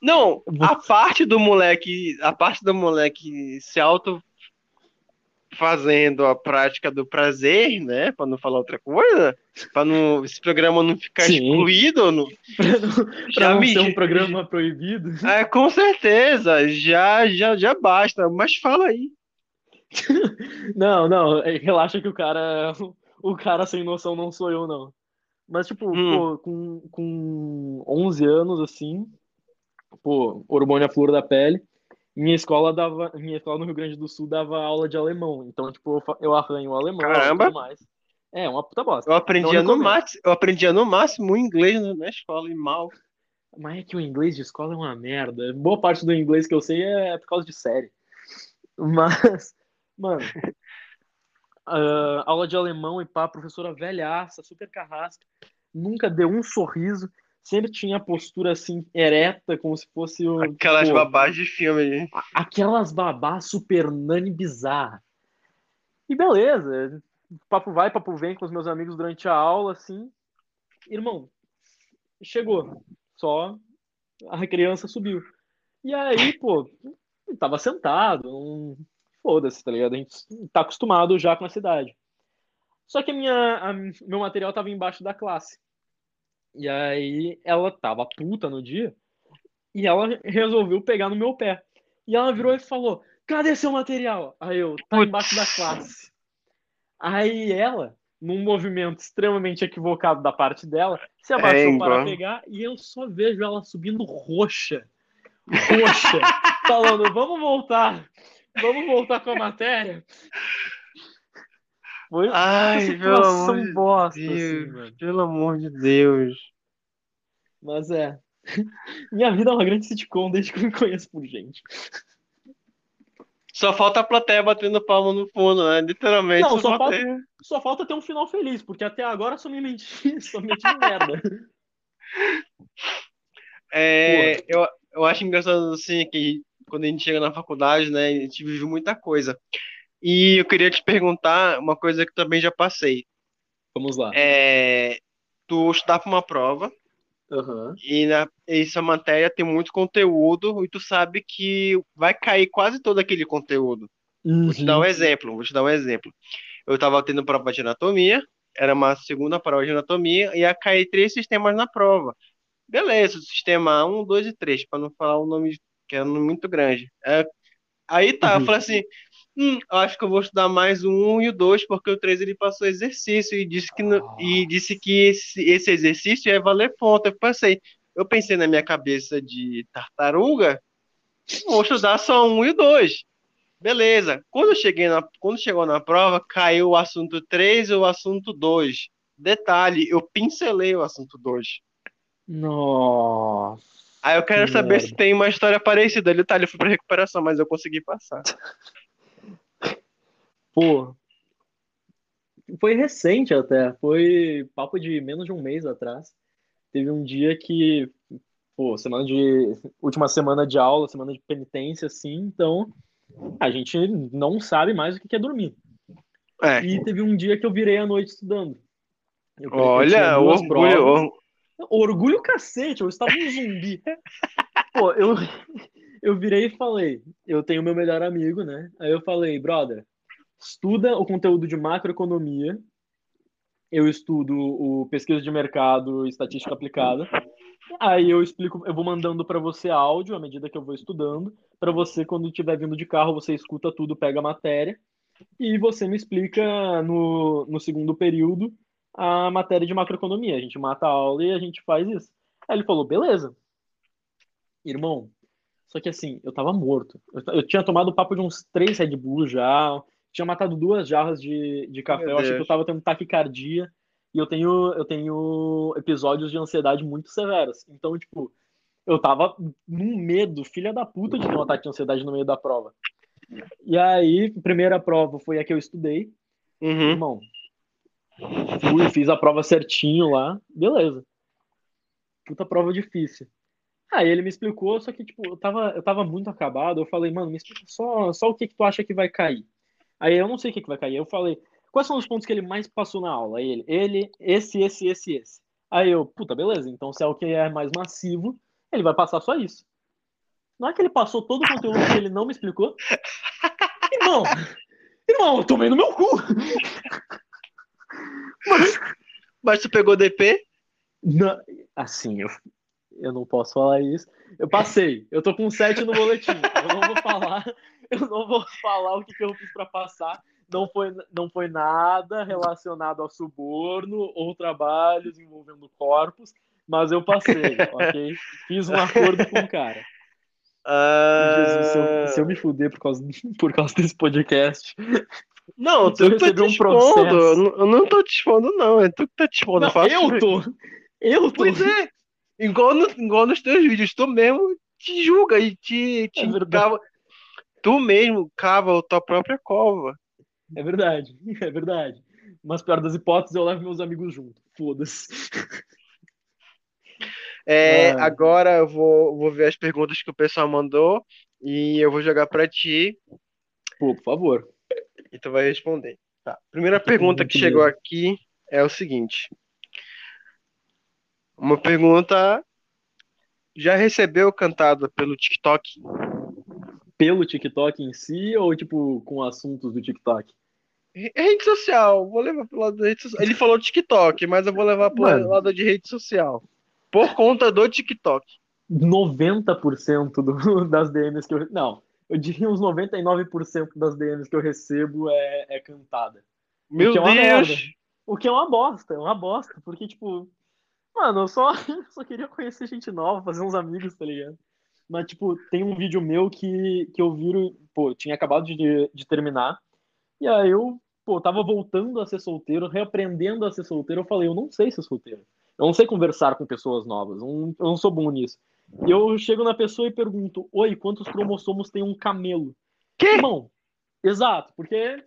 Não, a parte do moleque, a parte do moleque se auto fazendo a prática do prazer, né, para não falar outra coisa, para não esse programa não ficar Sim. excluído, no, para não, não me... ser um programa proibido. É, com certeza, já já já basta, mas fala aí. não, não, relaxa que o cara o cara sem noção não sou eu não. Mas, tipo, hum. pô, com, com 11 anos, assim, pô, hormônio à flor da pele, minha escola dava, minha escola no Rio Grande do Sul dava aula de alemão. Então, tipo, eu arranho o alemão Caramba. e tudo mais. É, uma puta bosta. Eu aprendia, então, no máximo, eu aprendia no máximo inglês na escola e mal. Mas é que o inglês de escola é uma merda. Boa parte do inglês que eu sei é por causa de série. Mas, mano, uh, aula de alemão e pá, professora velhaça, super carrasca, nunca deu um sorriso, sempre tinha a postura assim, ereta, como se fosse o. Aquelas pô, babás de filme. Aquelas babás super nani bizarra. E beleza, papo vai, papo vem com os meus amigos durante a aula, assim. Irmão, chegou. Só a criança subiu. E aí, pô, tava sentado, um, foda-se, tá ligado? A gente tá acostumado já com a cidade. Só que a minha, a, meu material tava embaixo da classe. E aí ela tava puta no dia e ela resolveu pegar no meu pé. E ela virou e falou: Cadê seu material? Aí eu, tá embaixo da classe. Aí ela num movimento extremamente equivocado da parte dela, se abaixou É, para igual. pegar e eu só vejo ela subindo roxa. Roxa. falando, vamos voltar. Vamos voltar com a matéria. Foi uma Ai, pelo situação de bosta, assim, mano. pelo amor de Deus. Mas é. Minha vida é uma grande sitcom desde que eu me conheço por gente. Só falta a plateia batendo palma no fundo, né? Literalmente. Não, só falta- Só falta ter um final feliz, porque até agora só me menti, só me meti em merda. É, eu, eu acho engraçado assim que quando a gente chega na faculdade, né, a gente vive muita coisa. E eu queria te perguntar uma coisa que também já passei. Vamos lá. É, tu estudar para uma prova Aham. e na, essa matéria tem muito conteúdo e tu sabe que vai cair quase todo aquele conteúdo. Vou te dar um exemplo, vou te dar um exemplo. Eu estava tendo prova de anatomia, era uma segunda prova de anatomia, e ia cair três sistemas na prova. Beleza, sistema 1, 2 e 3, para não falar o nome que é um nome muito grande. É, aí tá, eu Uhum. falei assim, hum, eu acho que eu vou estudar mais o 1 e o 2, porque o 3 ele passou exercício e disse que, no- e disse que esse, esse exercício ia valer ponto. Eu pensei, eu pensei na minha cabeça de tartaruga, vou estudar só um e o 2. Beleza. Quando cheguei na, quando chegou na prova, caiu o assunto 3 e o assunto 2. Detalhe, eu pincelei o assunto 2. Nossa. Aí eu quero Que saber merda. se tem uma história parecida. Detalhe, eu fui pra recuperação, mas eu consegui passar. Pô. Foi recente até. Foi papo de menos de um mês atrás. Teve um dia que, pô, semana de. Última semana de aula, semana de penitência, assim, então a gente não sabe mais o que é dormir. É. E teve um dia que eu virei a noite estudando. Eu- eu tinha Olha, orgulho. provas. or- Orgulho cacete, eu estava um zumbi. Pô, eu, eu virei e falei, eu tenho meu melhor amigo, né? Aí eu falei, brother, estuda o conteúdo de macroeconomia, eu estudo o pesquisa de mercado e estatística aplicada. Aí eu explico, eu vou mandando para você áudio à medida que eu vou estudando, para você quando estiver vindo de carro, você escuta tudo, pega a matéria e você me explica no, no segundo período a matéria de macroeconomia. A gente mata a aula e a gente faz isso. Aí ele falou, beleza. Irmão, só que assim, eu tava morto. Eu, eu tinha tomado o papo de uns três Red Bull já, tinha matado duas jarras de, de café, Meu eu achei que eu tava tendo taquicardia, e eu tenho, eu tenho episódios de ansiedade muito severos. Então, tipo, eu tava num medo, filha da puta, de ter um ataque de ansiedade no meio da prova. E aí, a primeira prova foi a que eu estudei. Uhum. Irmão, fui, fiz a prova certinho lá, beleza. Puta prova difícil. Aí ele me explicou, só que, tipo, eu tava, eu tava muito acabado. Eu falei, mano, me explica só, só o que que tu acha que vai cair. Aí eu não sei o que que vai cair. Eu falei, quais são os pontos que ele mais passou na aula? Aí ele, ele, esse, esse, esse, esse. Aí eu, puta, beleza. Então se é o que é mais massivo, ele vai passar só isso. Não é que ele passou todo o conteúdo que ele não me explicou? Irmão, irmão, eu tomei no meu cu. Mas tu pegou DP? Não, assim, eu, eu não posso falar isso. Eu passei, eu tô com 7 no boletim. Eu não vou falar, eu não vou falar o que, que eu fiz pra passar. Não foi, não foi nada relacionado a suborno ou trabalhos envolvendo corpos, mas eu passei, ok? Fiz um acordo com o cara. Jesus, se eu, se eu me fuder por causa, por causa desse podcast. Não, eu tu que tá te um expondo. Eu não- eu não tô te expondo, não. É tu que tá te expondo. Não, faço- eu tô! Eu tô! Pois é. Igual, no- igual nos teus vídeos, tu mesmo te julga e te, te É. Tu mesmo cava a tua própria cova. É verdade, é verdade. Mas pior das hipóteses, eu levo meus amigos junto. Foda-se. É, Ah. agora eu vou, vou ver as perguntas que o pessoal mandou e eu vou jogar pra ti Pô, por favor. e tu vai responder. Tá. Primeira pergunta que chegou aqui é o seguinte. Uma pergunta já recebeu cantada pelo TikTok? Pelo TikTok em si ou, tipo, com assuntos do TikTok? Rede social, vou levar pro lado da rede social. Ele falou TikTok, mas eu vou levar pro Mano. lado de rede social. Por conta do TikTok. 90% do, das DMs que eu. Não, eu diria uns 99% das DMs que eu recebo é, é cantada. Meu que é Deus! merda. O que é uma bosta, é uma bosta, porque, tipo, mano, eu só, só queria conhecer gente nova, fazer uns amigos, tá ligado? Mas, tipo, tem um vídeo meu que, que eu viro, pô, tinha acabado de, de terminar, e aí eu, pô, tava voltando a ser solteiro, reaprendendo a ser solteiro, eu falei, eu não sei ser solteiro. Eu não sei conversar com pessoas novas, eu não, eu não sou bom nisso. E eu chego na pessoa e pergunto, oi, quantos cromossomos tem um camelo? Que? Irmão, exato, porque é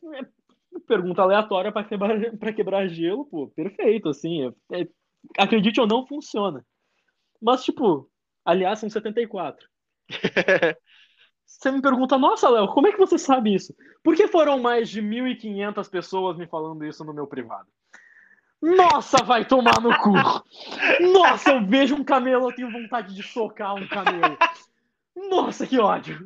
pergunta aleatória para quebrar, pra quebrar gelo, pô, perfeito, assim, é, é, acredite ou não, funciona. Mas, tipo, aliás, são 74. Você me pergunta, nossa, Léo, como é que você sabe isso? Por que foram mais de 1.500 pessoas me falando isso no meu privado? Nossa, vai tomar no cu! Nossa, eu vejo um camelo, eu tenho vontade de socar um camelo. Nossa, que ódio!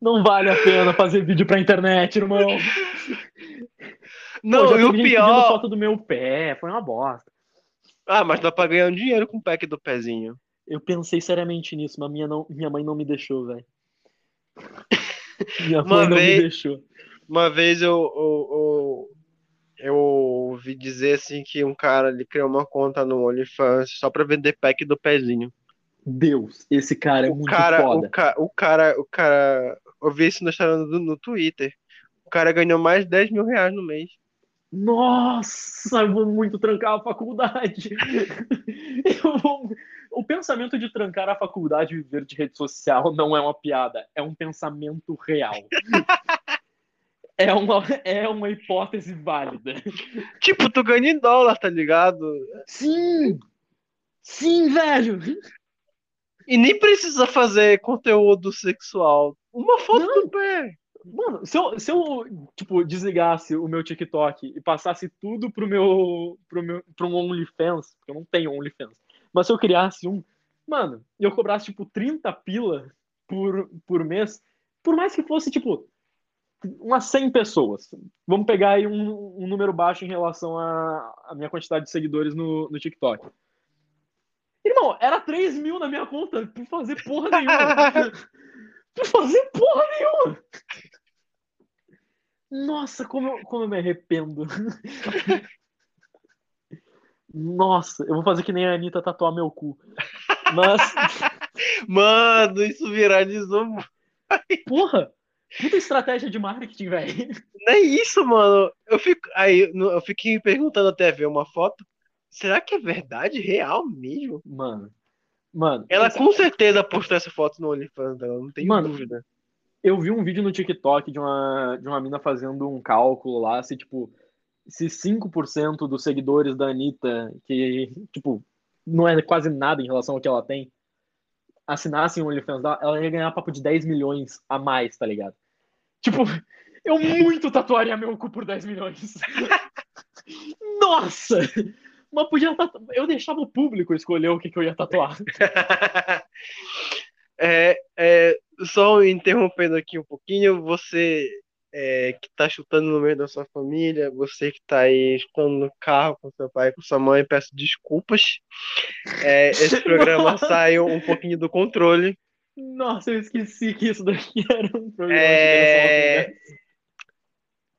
Não vale a pena fazer vídeo pra internet, irmão. Não, Pô, e o pior. foto do meu pé, foi uma bosta. Ah, mas dá pra ganhar um dinheiro com o pack do pezinho. Eu pensei seriamente nisso, mas minha, não, minha mãe não me deixou, velho. Minha mãe não vez, me deixou. Uma vez eu, eu, eu, eu, ouvi dizer assim que um cara ele criou uma conta no OnlyFans só pra vender pack do pezinho. Deus, esse cara é o muito cara, foda. O, ca, o cara, o cara, eu vi isso no, no, no Twitter. O cara ganhou mais de 10 mil reais no mês. Nossa, eu vou muito trancar a faculdade. Vou... O pensamento de trancar a faculdade e viver de rede social não é uma piada, é um pensamento real. é, uma, é uma hipótese válida. Tipo, tu ganha em dólar, tá ligado? Sim! Sim, velho! E nem precisa fazer conteúdo sexual. Uma foto não. do pé. Mano, se eu, se eu, tipo, desligasse o meu TikTok e passasse tudo pro meu, pro meu, pro um OnlyFans, porque eu não tenho OnlyFans, mas se eu criasse um, mano, e eu cobrasse, tipo, 30 pila por, por mês, por mais que fosse, tipo, umas 100 pessoas. Vamos pegar aí um, um número baixo em relação à minha quantidade de seguidores no, no TikTok. Irmão, era 3 mil na minha conta por fazer porra nenhuma. fazer porra nenhuma. Nossa, como eu, como eu me arrependo. Nossa, eu vou fazer que nem a Anitta tatuar meu cu. Mas. Mano, isso viralizou. Porra! Puta estratégia de marketing, velho. Não é isso, mano. Eu fico. Aí eu fiquei perguntando até ver uma foto. Será que é verdade? Real mesmo? Mano. Mano. Ela com certeza postou essa foto no OnlyFans dela, não mano, dúvida. Eu vi um vídeo no TikTok de uma, de uma mina fazendo um cálculo lá, se tipo, se 5% dos seguidores da Anitta, que, tipo, não é quase nada em relação ao que ela tem, assinassem o OnlyFans dela, ela ia ganhar papo de 10 milhões a mais, tá ligado? Tipo, eu muito tatuaria meu cu por 10 milhões. Nossa! Mas podia tatu... Eu deixava o público escolher o que, que eu ia tatuar. é, é, só interrompendo aqui um pouquinho, você é, que está chutando no meio da sua família, você que está aí chutando no carro com seu pai, com sua mãe, peço desculpas. É, esse programa saiu um pouquinho do controle. Nossa, eu esqueci que isso daqui era um programa. É...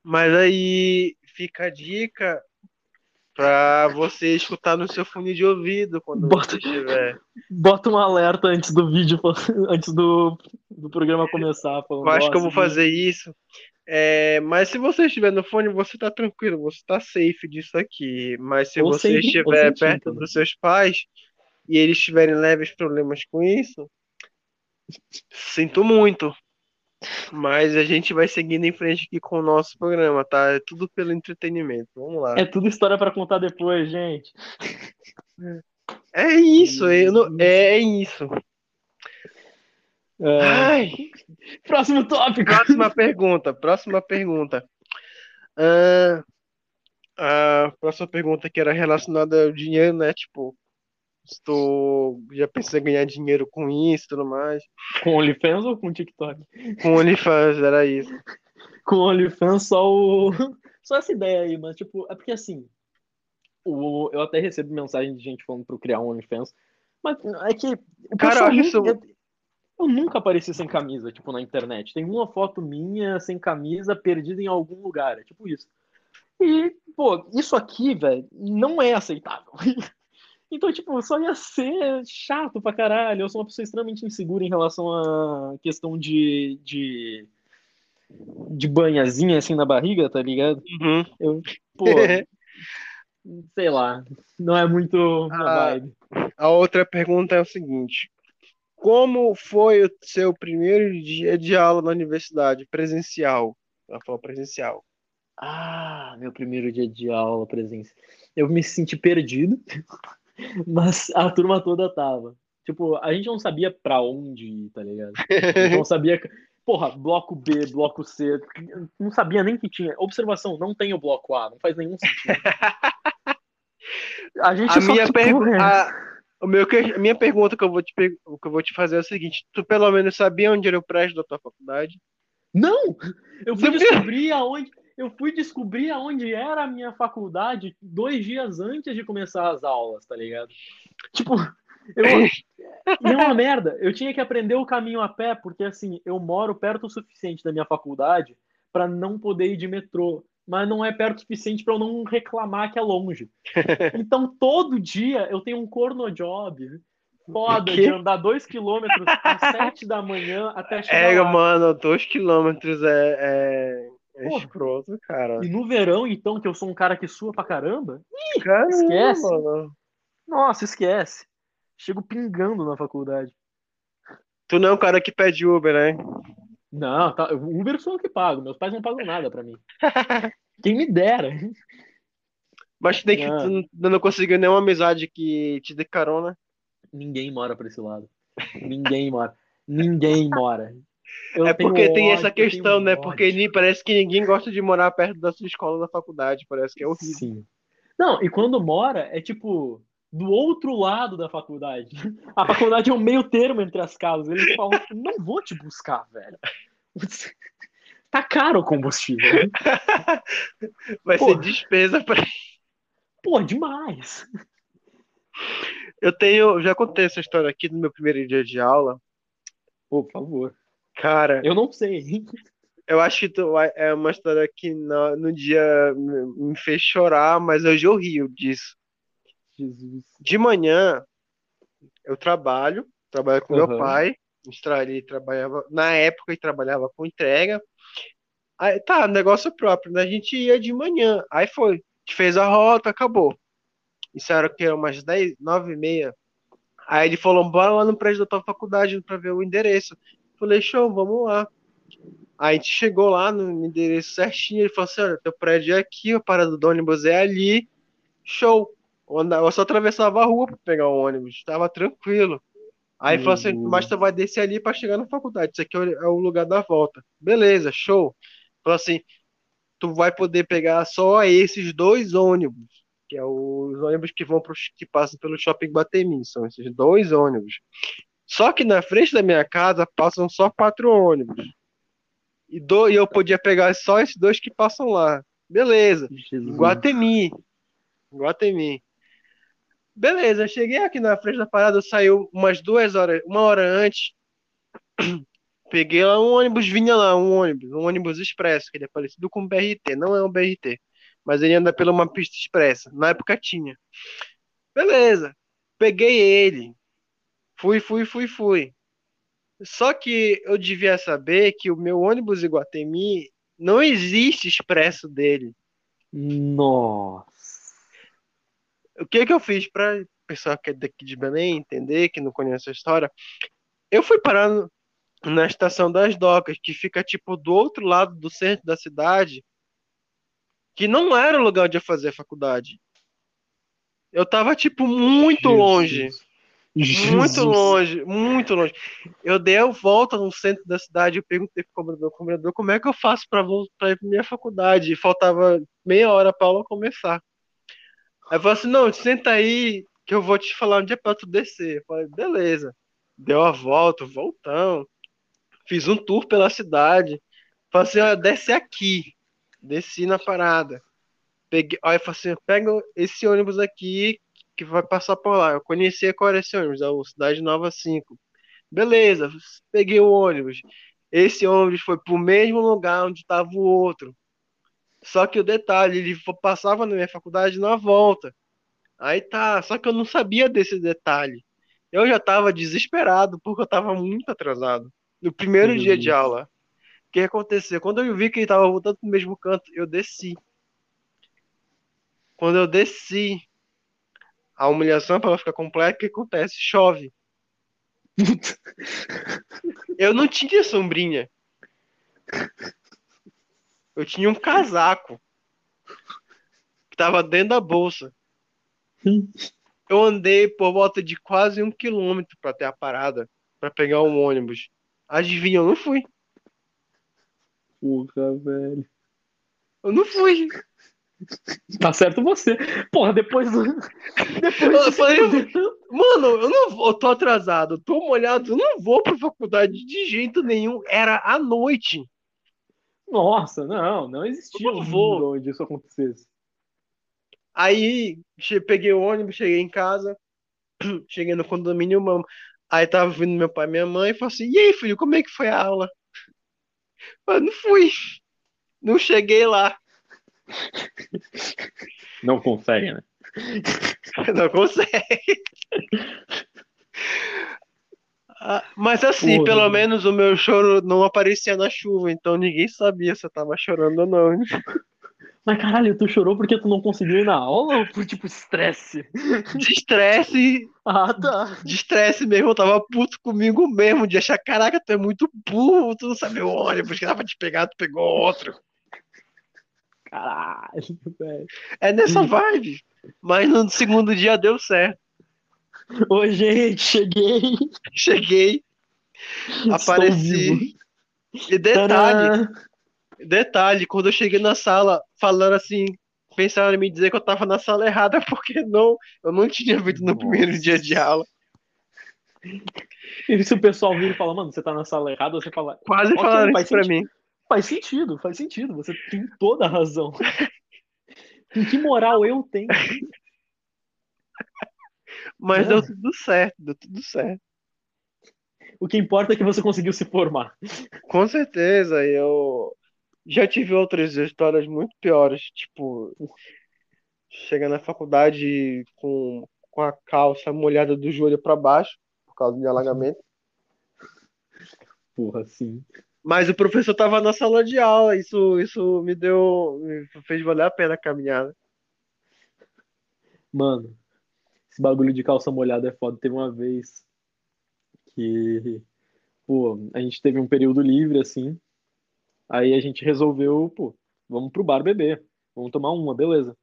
Mas aí fica a dica Pra você escutar no seu fone de ouvido quando bota, você estiver. Bota um alerta antes do vídeo, antes do, do programa começar. Falando, eu acho que eu vou fazer isso. É, mas se você estiver no fone, você tá tranquilo, você tá safe disso aqui. Mas se ou você sem, estiver perto também. dos seus pais e eles tiverem leves problemas com isso, sinto muito. Mas a gente vai seguindo em frente aqui com o nosso programa, tá? É tudo pelo entretenimento. Vamos lá. É tudo história para contar depois, gente. É isso, é, é isso. É... Ai. Próximo tópico. Próxima pergunta. Próxima pergunta. Uh, a próxima pergunta que era relacionada ao dinheiro, né? Tipo, Estou. Já pensei em ganhar dinheiro com isso e tudo mais. Com OnlyFans ou com TikTok? Com OnlyFans, era isso. com OnlyFans, só o. Só essa ideia aí, mas tipo, é porque assim. O... Eu até recebo mensagem de gente falando pra eu criar um OnlyFans. Mas é que. O Cara, eu acho isso. Eu nunca apareci sem camisa, tipo, na internet. Tem uma foto minha sem camisa perdida em algum lugar. É tipo isso. E, pô, isso aqui, velho, não é aceitável. Então, tipo, só ia ser chato pra caralho. Eu sou uma pessoa extremamente insegura em relação à questão de, de, de banhazinha assim na barriga, tá ligado? Uhum. Eu, pô, sei lá, não é muito Ah. vibe. A outra pergunta é o seguinte: Como foi o seu primeiro dia de aula na universidade? Presencial. Ela falou presencial. Ah, meu primeiro dia de aula presencial. Eu me senti perdido, mas a turma toda tava. Tipo, a gente não sabia pra onde ir, tá ligado? A gente não sabia. Porra, bloco B, bloco C. Não sabia nem que tinha. Observação, não tem o bloco A, não faz nenhum sentido. A gente A só minha, ficou, pergu- né? a, o meu, que- a minha pergunta que eu, vou te, que eu vou te fazer é o seguinte: Tu pelo menos sabia onde era o prédio da tua faculdade? Não! Eu fui descobrir aonde. Eu fui descobrir aonde era a minha faculdade dois dias antes de começar as aulas, tá ligado? Tipo, eu. É uma merda. Eu tinha que aprender o caminho a pé, porque assim, eu moro perto o suficiente da minha faculdade pra não poder ir de metrô. Mas não é perto o suficiente pra eu não reclamar que é longe. Então, todo dia eu tenho um corno job foda de andar dois quilômetros às sete da manhã até chegar É, lá. mano, dois quilômetros é, é, é Porra. escroto, cara. E no verão, então, que eu sou um cara que sua pra caramba, Caramba, esquece. mano. nossa, esquece. Chego pingando na faculdade. Tu não é um cara que pede Uber, né? Não, tá, Uber sou eu que pago. Meus pais não pagam nada pra mim. Quem me dera. Mas tem que, Não. tu não- não conseguiu nenhuma amizade que te dê carona. Ninguém mora pra esse lado. Ninguém mora. Ninguém mora. Eu é porque tem ódio, essa questão, né? ódio. Porque ni- parece que ninguém gosta de morar perto da sua escola da faculdade. Parece que é horrível. Sim. Não, e quando mora, é tipo do outro lado da faculdade. A faculdade é um meio termo entre as casas. Eles falam, não vou te buscar, velho. Tá caro o combustível. Vai ser Porra. despesa pra. Pô, demais. Eu tenho. Já contei essa história aqui no meu primeiro dia de aula. Pô, por favor. Cara, Eu não sei. eu acho que tu é uma história que no, no dia me fez chorar, mas hoje eu rio disso. Jesus. De manhã, eu trabalho, trabalho com meu Aham. pai. Ele trabalhava, na época, ele trabalhava com entrega. Aí, tá, negócio próprio, né? A gente ia de manhã. Aí foi, fez a rota, acabou. Isso era o que? Umas 10, 9 e meia. Aí ele falou, bora lá no prédio da tua faculdade pra ver o endereço. Falei, show, vamos lá. Aí a gente chegou lá no endereço certinho. Ele falou assim: olha, teu prédio é aqui, a parada do ônibus é ali. Show. Eu só atravessava a rua pra pegar o ônibus, tava tranquilo. Aí falou assim: Uhum. mas tu vai descer ali pra chegar na faculdade. Isso aqui é o- é o lugar da volta. Beleza, show. Falou assim: tu vai poder pegar só esses dois ônibus, que é os ônibus que vão pro, que passam pelo shopping Guatemi. São esses dois ônibus. Só que na frente da minha casa passam só quatro ônibus. E, do, e eu podia pegar só esses dois que passam lá. Beleza. Jesus. Guatemi. Guatemi. Beleza, cheguei aqui na frente da parada, saiu umas duas horas, uma hora antes. Peguei lá um ônibus, vinha lá, um ônibus, um ônibus expresso, que ele é parecido com um BRT, não é um BRT, mas ele anda pela uma pista expressa. Na época tinha. Beleza, peguei ele. Fui, fui, fui, fui. Só que eu devia saber que o meu ônibus Iguatemi não existe expresso dele. Nossa. O que que eu fiz para o pessoal que é daqui de Belém entender, que não conhece a história? Eu fui parar na estação das docas, que fica tipo do outro lado do centro da cidade, que não era o lugar onde eu fazia faculdade. Eu tava tipo muito Jesus. longe. Jesus. Muito longe, muito longe. Eu dei a volta no centro da cidade, eu perguntei pro cobrador, cobrador, como é que eu faço para voltar para minha faculdade? E faltava meia hora para aula começar. Aí falou assim, não, senta aí que eu vou te falar onde é pra tu descer. Eu falei, beleza. Deu a volta, voltão. Fiz um tour pela cidade. Falei assim, ó, desce aqui. Desci na parada. Peguei, aí falei assim, pega esse ônibus aqui que vai passar por lá. Eu conhecia qual era esse ônibus, o Cidade Nova 5. Beleza, peguei o ônibus. Esse ônibus foi pro mesmo lugar onde estava o outro. Só que o detalhe, ele passava na minha faculdade na volta. Aí tá, só que eu não sabia desse detalhe. Eu já tava desesperado porque eu tava muito atrasado. No primeiro dia de aula. O que aconteceu? Quando eu vi que ele tava voltando pro mesmo canto, eu desci. Quando eu desci, a humilhação para ela ficar completa, o que acontece? Chove. eu não tinha sombrinha. Eu tinha um casaco que tava dentro da bolsa. Eu andei por volta de quase um quilômetro para ter a parada, para pegar um ônibus. Adivinha, eu não fui. Porra, velho. Eu não fui. Tá certo você. Porra, depois do. Depois eu falei, mano, eu não vou, eu tô atrasado, tô molhado, eu não vou pra faculdade de jeito nenhum. Era à noite. Nossa, não, não existia mundo onde isso acontecesse. Aí peguei o ônibus, cheguei em casa, cheguei no condomínio, mano. Aí tava vindo meu pai e minha mãe e falou assim: E aí, filho, como é que foi a aula? Eu não fui. Não cheguei lá. Não consegue, né? Não consegue. Ah, mas assim, Porra. pelo menos o meu choro não aparecia na chuva, então ninguém sabia se eu tava chorando ou não. Mas caralho, tu chorou porque tu não conseguiu ir na aula ou por tipo estresse? De estresse. Ah, tá. De estresse mesmo, eu tava puto comigo mesmo, de achar, caraca, tu é muito burro, tu não sabe o ônibus que dava te pegar, tu pegou outro. Caralho, velho. É nessa vibe. Mas no segundo dia deu certo. Oi, gente, cheguei. Cheguei. Apareci. E detalhe, Tadã! detalhe, quando eu cheguei na sala, falando assim, pensaram em me dizer que eu tava na sala errada, porque não, eu não tinha visto no Nossa. primeiro dia de aula. E se o pessoal vir e falar, mano, você tá na sala errada, você fala. Quase okay, falaram isso pra mim. Faz sentido, faz sentido. Você tem toda a razão. em que moral eu tenho? Mas é. deu tudo certo, deu tudo certo. O que importa é que você conseguiu se formar. Com certeza, eu já tive outras histórias muito piores, tipo, chegar na faculdade com, com a calça molhada do joelho para baixo, por causa de alagamento. Porra, sim. Mas o professor tava na sala de aula, isso, isso me deu. me fez valer a pena a caminhada. Mano, esse bagulho de calça molhada é foda. Teve uma vez que, pô, a gente teve um período livre, assim. Aí a gente resolveu, pô, vamos pro bar beber. Vamos tomar uma, beleza.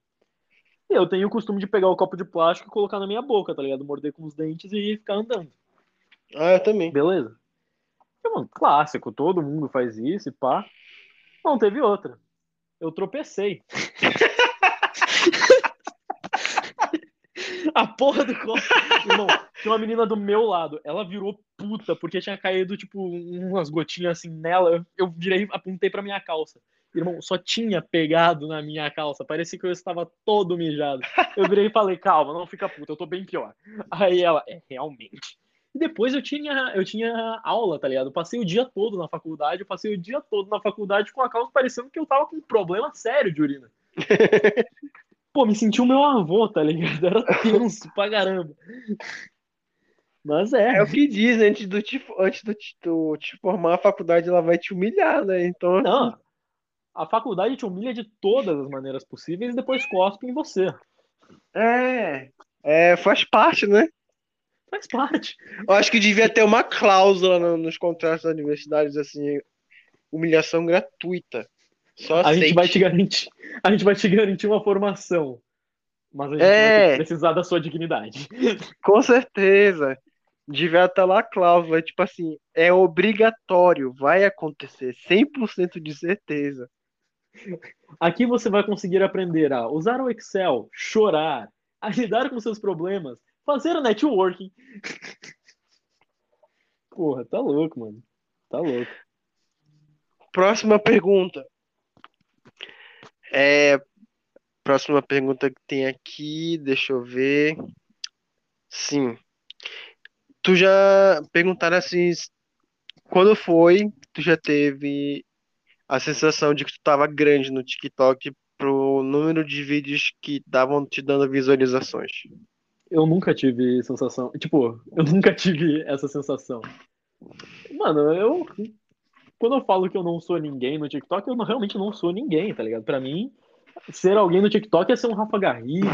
E eu tenho o costume de pegar o copo de plástico e colocar na minha boca, tá ligado? Morder com os dentes e ficar andando. Ah, eu também. Beleza. É, mano, clássico, todo mundo faz isso e pá. Não teve outra. Eu tropecei. a porra do copo. Irmão, tinha uma menina do meu lado. Ela virou puta porque tinha caído, tipo, umas gotinhas assim nela. Eu, eu virei, apontei pra minha calça. Irmão, só tinha pegado na minha calça. Parecia que eu estava todo mijado. Eu virei e falei, calma, não fica puta, eu tô bem pior. Aí ela, é, realmente. E depois eu tinha, eu tinha aula, tá ligado? Eu passei o dia todo na faculdade, eu passei o dia todo na faculdade com a calça parecendo que eu tava com um problema sério de urina. Pô, me senti o meu avô, tá ligado? Era tenso pra caramba. Mas é. É o que dizem, antes do te, antes do te, do te formar, a faculdade ela vai te humilhar, né? Então. Não. A faculdade te humilha de todas as maneiras possíveis e depois cospe em você. É. É, faz parte, né? Faz parte. Eu acho que devia ter uma cláusula no, nos contratos das universidades assim, humilhação gratuita. Só a gente vai te garantir, a gente vai te garantir uma formação, mas a gente é... vai precisar da sua dignidade. Com certeza. Devia estar lá a cláusula, tipo assim, é obrigatório, vai acontecer, 100% de certeza. Aqui você vai conseguir aprender a usar o Excel, chorar, a lidar com seus problemas, fazer o networking. Porra, tá louco, mano. Tá louco. Próxima pergunta. É, próxima pergunta que tem aqui, deixa eu ver. Sim. Tu já perguntaram assim, quando foi, tu já teve a sensação de que tu tava grande no TikTok pro número de vídeos que estavam te dando visualizações? Eu nunca tive sensação. Tipo, eu nunca tive essa sensação. Mano, eu. Quando eu falo que eu não sou ninguém no TikTok, eu não, realmente não sou ninguém, tá ligado? Pra mim, ser alguém no TikTok é ser um Rafa Garrido,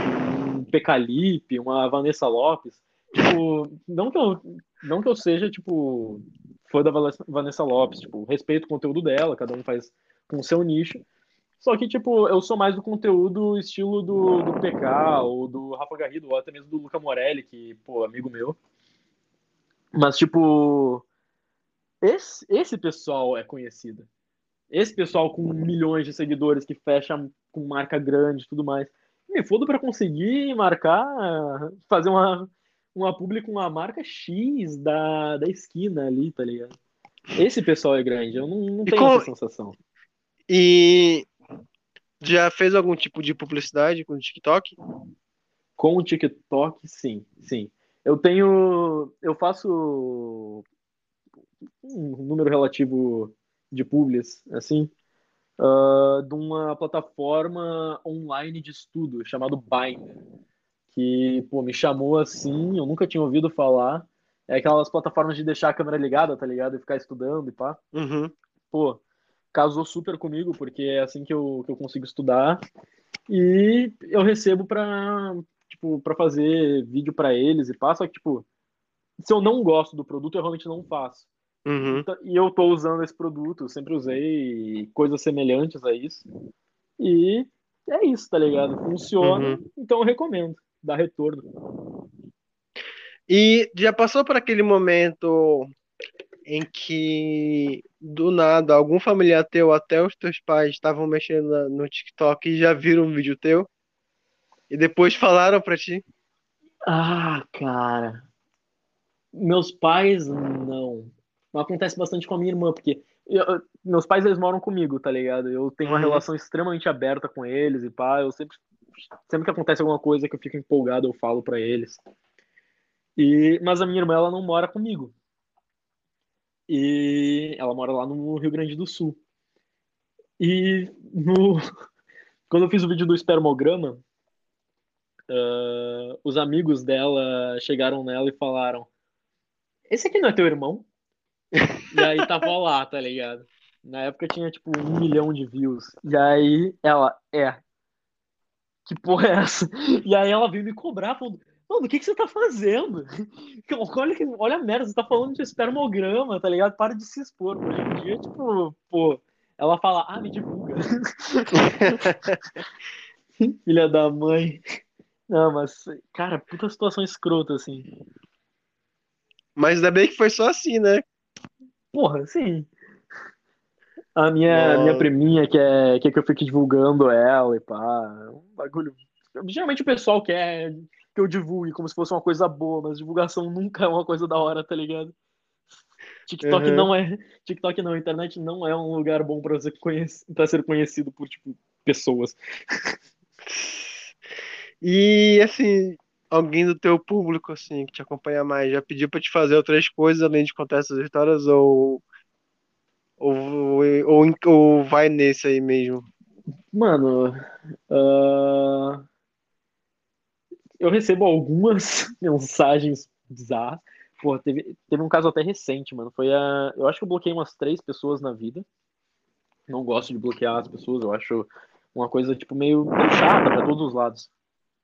um Pecalipe, uma Vanessa Lopes. Tipo, não que eu, não que eu seja, tipo, fã da Vanessa Lopes, tipo, respeito o conteúdo dela, cada um faz com o seu nicho. Só que, tipo, eu sou mais do conteúdo estilo do, do PK, ou do Rafa Garrido, ou até mesmo do Luca Morelli, que, pô, amigo meu. Mas, tipo, esse, esse pessoal é conhecido. Esse pessoal com milhões de seguidores que fecha com marca grande e tudo mais. Me fodo para conseguir marcar, fazer uma, uma publi com uma marca X da, da esquina ali, tá ligado? Esse pessoal é grande, eu não, não tenho essa sensação. E já fez algum tipo de publicidade com o TikTok? Com o TikTok, sim, sim. Eu tenho. Eu faço um número relativo de publis, assim, uh, de uma plataforma online de estudo chamado Binder, que, pô, me chamou assim, eu nunca tinha ouvido falar. É aquelas plataformas de deixar a câmera ligada, tá ligado? E ficar estudando e pá. Uhum. Pô, casou super comigo, porque é assim que eu, que eu consigo estudar. E eu recebo pra, tipo, pra fazer vídeo para eles e passa, tipo, se eu não gosto do produto, eu realmente não faço. Uhum. Então, e eu tô usando esse produto, sempre usei coisas semelhantes a isso. E é isso, tá ligado? Funciona, uhum. então eu recomendo, dá retorno. E já passou por aquele momento em que do nada algum familiar teu, até os teus pais, estavam mexendo no TikTok e já viram um vídeo teu e depois falaram para ti? Ah, cara. Meus pais não. Não acontece bastante com a minha irmã, porque eu, meus pais eles moram comigo, tá ligado? Eu tenho uma uhum. relação extremamente aberta com eles e pá, eu sempre sempre que acontece alguma coisa que eu fico empolgado, eu falo para eles. E mas a minha irmã ela não mora comigo. E ela mora lá no Rio Grande do Sul. E no... quando eu fiz o vídeo do espermograma, uh, os amigos dela chegaram nela e falaram: Esse aqui não é teu irmão? e aí tava lá, tá ligado? Na época tinha tipo um milhão de views. E aí ela, é. Que porra é essa? E aí ela veio me cobrar, falando Mano, o que, que você tá fazendo? Olha, olha a merda, você tá falando de espermograma, tá ligado? Para de se expor. Hoje em dia, tipo, pô, ela fala, ah, me divulga. Filha da mãe. Não, mas, cara, puta situação escrota, assim. Mas ainda bem que foi só assim, né? Porra, sim. A minha, minha priminha quer, quer que eu fique divulgando ela e pá. Um bagulho. Geralmente o pessoal quer que eu divulgue como se fosse uma coisa boa, mas divulgação nunca é uma coisa da hora, tá ligado? TikTok uhum. não é. TikTok não, internet não é um lugar bom para ser, conhec... pra ser conhecido por, tipo, pessoas. E assim, alguém do teu público, assim, que te acompanha mais, já pediu pra te fazer outras coisas além de contar essas histórias ou. Ou, ou, ou vai nesse aí mesmo? Mano, uh eu recebo algumas mensagens bizarras. Pô, teve, teve um caso até recente, mano. Foi a. Eu acho que eu bloqueei umas três pessoas na vida. Não gosto de bloquear as pessoas, eu acho uma coisa, tipo, meio, meio chata pra todos os lados.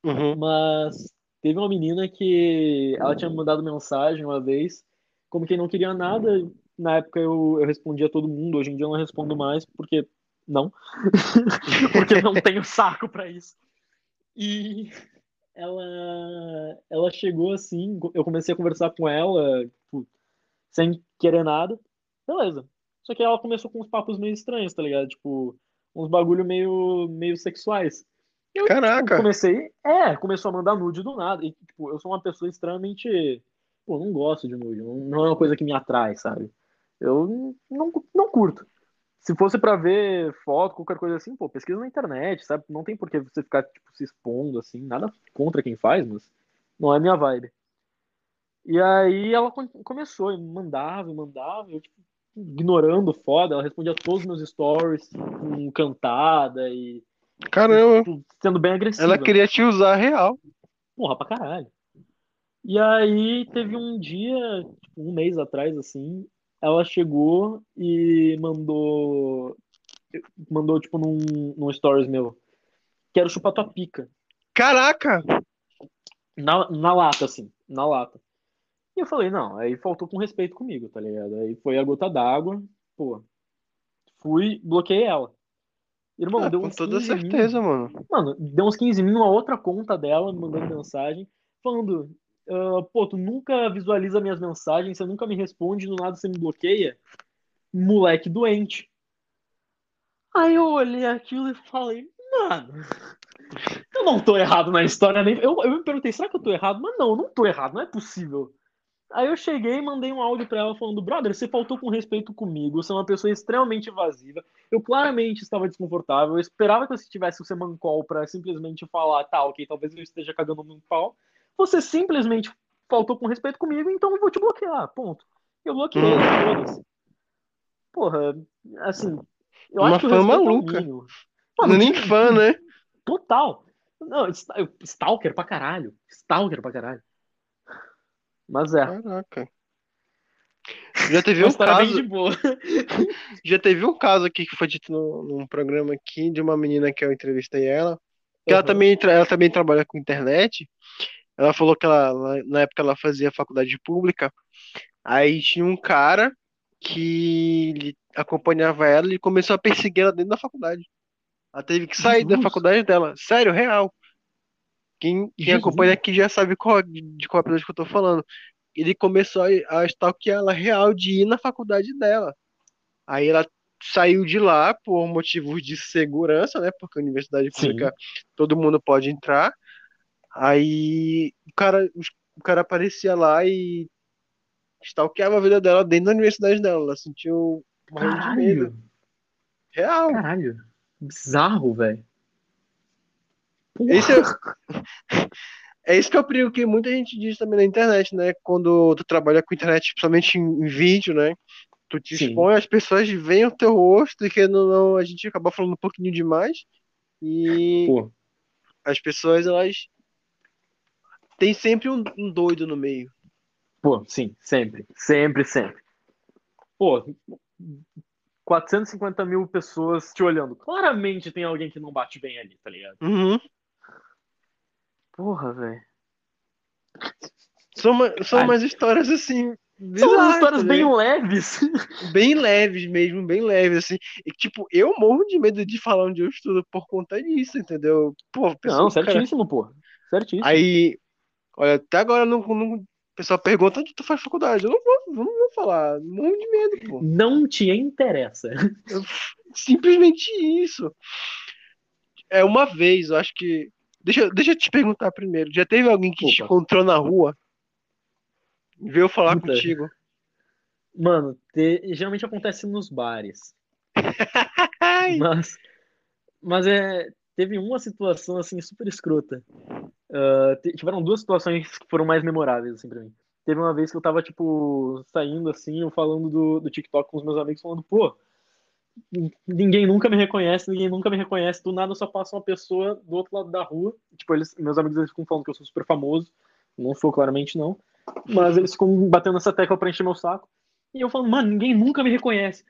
Uhum. Mas teve uma menina que ela tinha mandado mensagem uma vez, como quem não queria nada. Na época eu, eu respondia a todo mundo, hoje em dia eu não respondo mais, porque não. porque não tenho saco para isso. E ela, ela chegou assim, eu comecei a conversar com ela, tipo, sem querer nada. Beleza. Só que ela começou com uns papos meio estranhos, tá ligado? Tipo, uns bagulho meio, meio sexuais. Eu, tipo, Caraca! Tipo, comecei. É, começou a mandar nude do nada. E, tipo, eu sou uma pessoa extremamente. Pô, não gosto de nude. Não, não é uma coisa que me atrai, sabe? Eu não, não curto se fosse para ver foto, qualquer coisa assim, pô, pesquisa na internet, sabe? Não tem por que você ficar, tipo, se expondo, assim, nada contra quem faz, mas não é minha vibe. E aí ela começou, e mandava, e mandava, eu, tipo, ignorando foda, ela respondia todos os meus stories com cantada e. Caramba. Tipo, sendo bem agressiva. Ela queria te usar real. Porra, pra caralho. E aí teve um dia, tipo, um mês atrás, assim, ela chegou e mandou. Mandou, tipo, num, num stories meu. Quero chupar tua pica. Caraca! Na, na lata, assim, na lata. E eu falei, não, aí faltou com respeito comigo, tá ligado? Aí foi a gota d'água, pô. Fui, bloqueei ela. Irmão, Ah, deu com uns toda 15 certeza, mano. mil. Mano, deu uns 15 mil uma outra conta dela, me mandando mensagem, falando, ah, pô, tu nunca visualiza minhas mensagens, você nunca me responde, do nada você me bloqueia. Moleque doente. Aí eu olhei aquilo e falei, mano, eu não tô errado na história nem. Eu, eu me perguntei, será que eu tô errado? Mas não, eu não tô errado, não é possível. Aí eu cheguei e mandei um áudio pra ela falando, brother, você faltou com respeito comigo, você é uma pessoa extremamente invasiva. Eu claramente estava desconfortável, eu esperava que você tivesse o semancol pra simplesmente falar, tá, ok, talvez eu esteja cagando no pau. Você simplesmente faltou com respeito comigo, então eu vou te bloquear, ponto. Eu bloqueei, Hum. foda-se. Porra, assim, eu Uma acho que fã é maluca. Não Mano, é nem tipo, fã, né? Total. Não, stalker pra caralho. Stalker pra caralho. Mas é. Caraca. Já teve um caso, já teve um caso aqui que foi dito no, num programa aqui de uma menina que eu entrevistei ela, que ela Uhum. também, tra- ela também trabalha com internet. Ela falou que ela, na época ela fazia faculdade pública, aí tinha um cara que acompanhava ela e começou a perseguir ela dentro da faculdade. Ela teve que sair da Jesus. faculdade dela. Sério, real. Quem, quem Jesus. acompanha aqui já sabe qual, de qual episódio que eu tô falando. Ele começou a, a stalkear ela real de ir na faculdade dela. Aí ela saiu de lá por motivos de segurança, né? Porque a universidade Sim. pública todo mundo pode entrar. Aí o cara, o cara aparecia lá e stalkeava a vida dela dentro da universidade dela. Ela sentiu morrendo de medo. Real. Caralho. Bizarro, velho. Esse é, é isso que o perigo que muita gente diz também na internet, né? Quando tu trabalha com internet, principalmente em, em vídeo, né? Tu te Sim. expõe, as pessoas veem o teu rosto e que não, não, a gente acaba falando um pouquinho demais. E Pô, as pessoas, elas tem sempre um, um doido no meio. pô, sim, sempre. Sempre, sempre. Pô, 450 mil pessoas te olhando. Claramente tem alguém que não bate bem ali, tá ligado? Uhum. Porra, velho. São, uma- são Ai. umas histórias assim. São umas histórias tá bem leves. bem leves mesmo, bem leves, assim. E, tipo, eu morro de medo de falar onde eu estudo por conta disso, entendeu? Pô, pessoa, Não, cara, certíssimo, pô. Certíssimo. Aí, olha, até agora não, não, o pessoal pergunta onde tu faz faculdade. Eu não vou, não vou falar, morro de medo, pô. Não te interessa. Simplesmente isso. É uma vez, eu acho que. Deixa, deixa eu te perguntar primeiro. Já teve alguém que te Opa. encontrou na rua? Veio falar Puta. contigo? Mano, te- geralmente acontece nos bares. Mas, mas é, teve uma situação assim super escrota. Te- tiveram duas situações que foram mais memoráveis assim para mim. Teve uma vez que eu tava tipo saindo assim, eu falando do, do TikTok com os meus amigos, falando, pô, ninguém nunca me reconhece, ninguém nunca me reconhece. Do nada só passa uma pessoa do outro lado da rua. Tipo, eles, meus amigos eles ficam falando que eu sou super famoso. Não sou claramente não. Mas eles ficam batendo nessa tecla pra encher meu saco. E eu falo, mano, ninguém nunca me reconhece.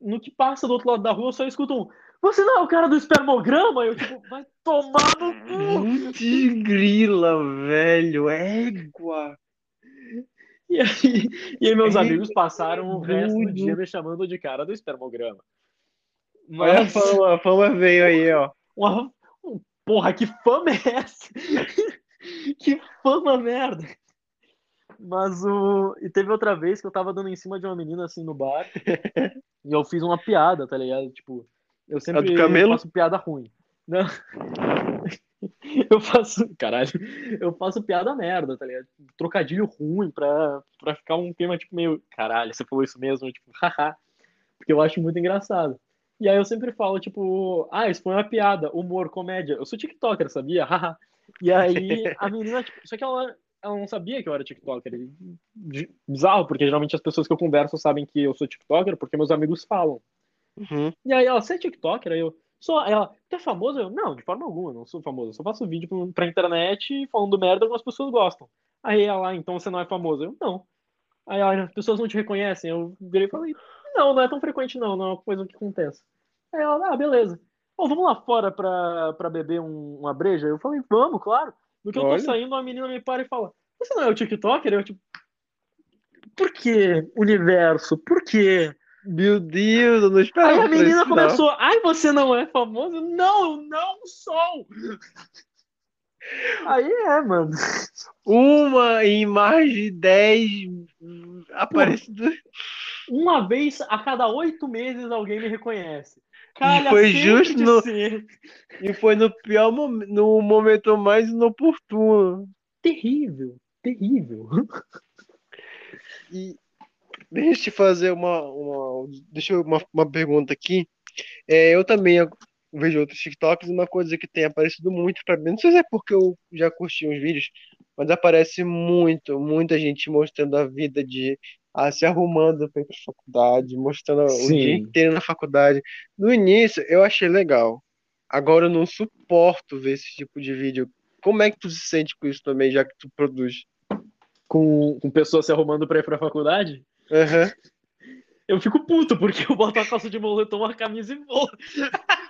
No que passa do outro lado da rua, eu só escuto um. Você não é o cara do espermograma? Eu, tipo, vai tomar no cu! Putz grila, velho. Égua. E aí, e aí meus É amigos passaram o resto do dia me chamando de cara do espermograma. Olha a Mas, fama, a fama veio aí, ó. uma- um- porra, que fama é essa? que fama merda! Mas o. E teve outra vez que eu tava dando em cima de uma menina assim no bar. e eu fiz uma piada, tá ligado? Tipo, eu sempre do camelo? faço piada ruim. Não. Eu faço. Caralho. Eu faço piada merda, tá ligado? Trocadilho ruim pra, pra ficar um tema, tipo, meio. Caralho, você falou isso mesmo? Tipo, haha. Porque eu acho muito engraçado. E aí eu sempre falo, tipo, ah, isso foi uma piada, humor, comédia. Eu sou TikToker, sabia? Haha. E aí a menina, tipo, só que ela, ela não sabia que eu era TikToker. Bizarro, porque geralmente as pessoas que eu converso sabem que eu sou TikToker, porque meus amigos falam. Uhum. E aí ela, você é TikToker? Aí eu, sou. Aí ela, tu é famoso? Eu, não, de forma alguma, não sou famoso. Eu só faço vídeo pra internet falando merda que algumas pessoas gostam. Aí ela, então você não é famoso? Eu, não. Aí ela, as pessoas não te reconhecem? Eu virei e falei, não, não é tão frequente não, não é uma coisa que acontece. Aí ela, ah, beleza. Pô, vamos lá fora pra, pra beber um, uma breja? Eu falei, vamos, claro. No que eu tô Olha. saindo, a menina me para e fala, você não é o TikToker? Eu, tipo, por que, universo? Por quê? Meu Deus, eu não esperava Aí a menina isso, não. começou, ai, você não é famoso? Não, eu não sou! Aí é, mano. Uma em mais de 10 aparecidos. Uma vez a cada oito meses alguém me reconhece. E foi justo no- ser. E foi no pior momento, no momento mais inoportuno. Terrível, terrível. E deixa eu te fazer uma, uma, deixa eu, uma, uma pergunta aqui. É, eu também vejo outros TikToks, uma coisa que tem aparecido muito pra mim, não sei se é porque eu já curti uns vídeos, mas aparece muito, muita gente mostrando a vida de ah, se arrumando para ir pra faculdade, mostrando o Sim. dia inteiro na faculdade. No início eu achei legal. Agora eu não suporto ver esse tipo de vídeo. Como é que tu se sente com isso também, já que tu produz? Com, com pessoas se arrumando pra ir pra faculdade, Aham. eu fico puto, porque eu boto a calça de moletom, uma camisa e vou.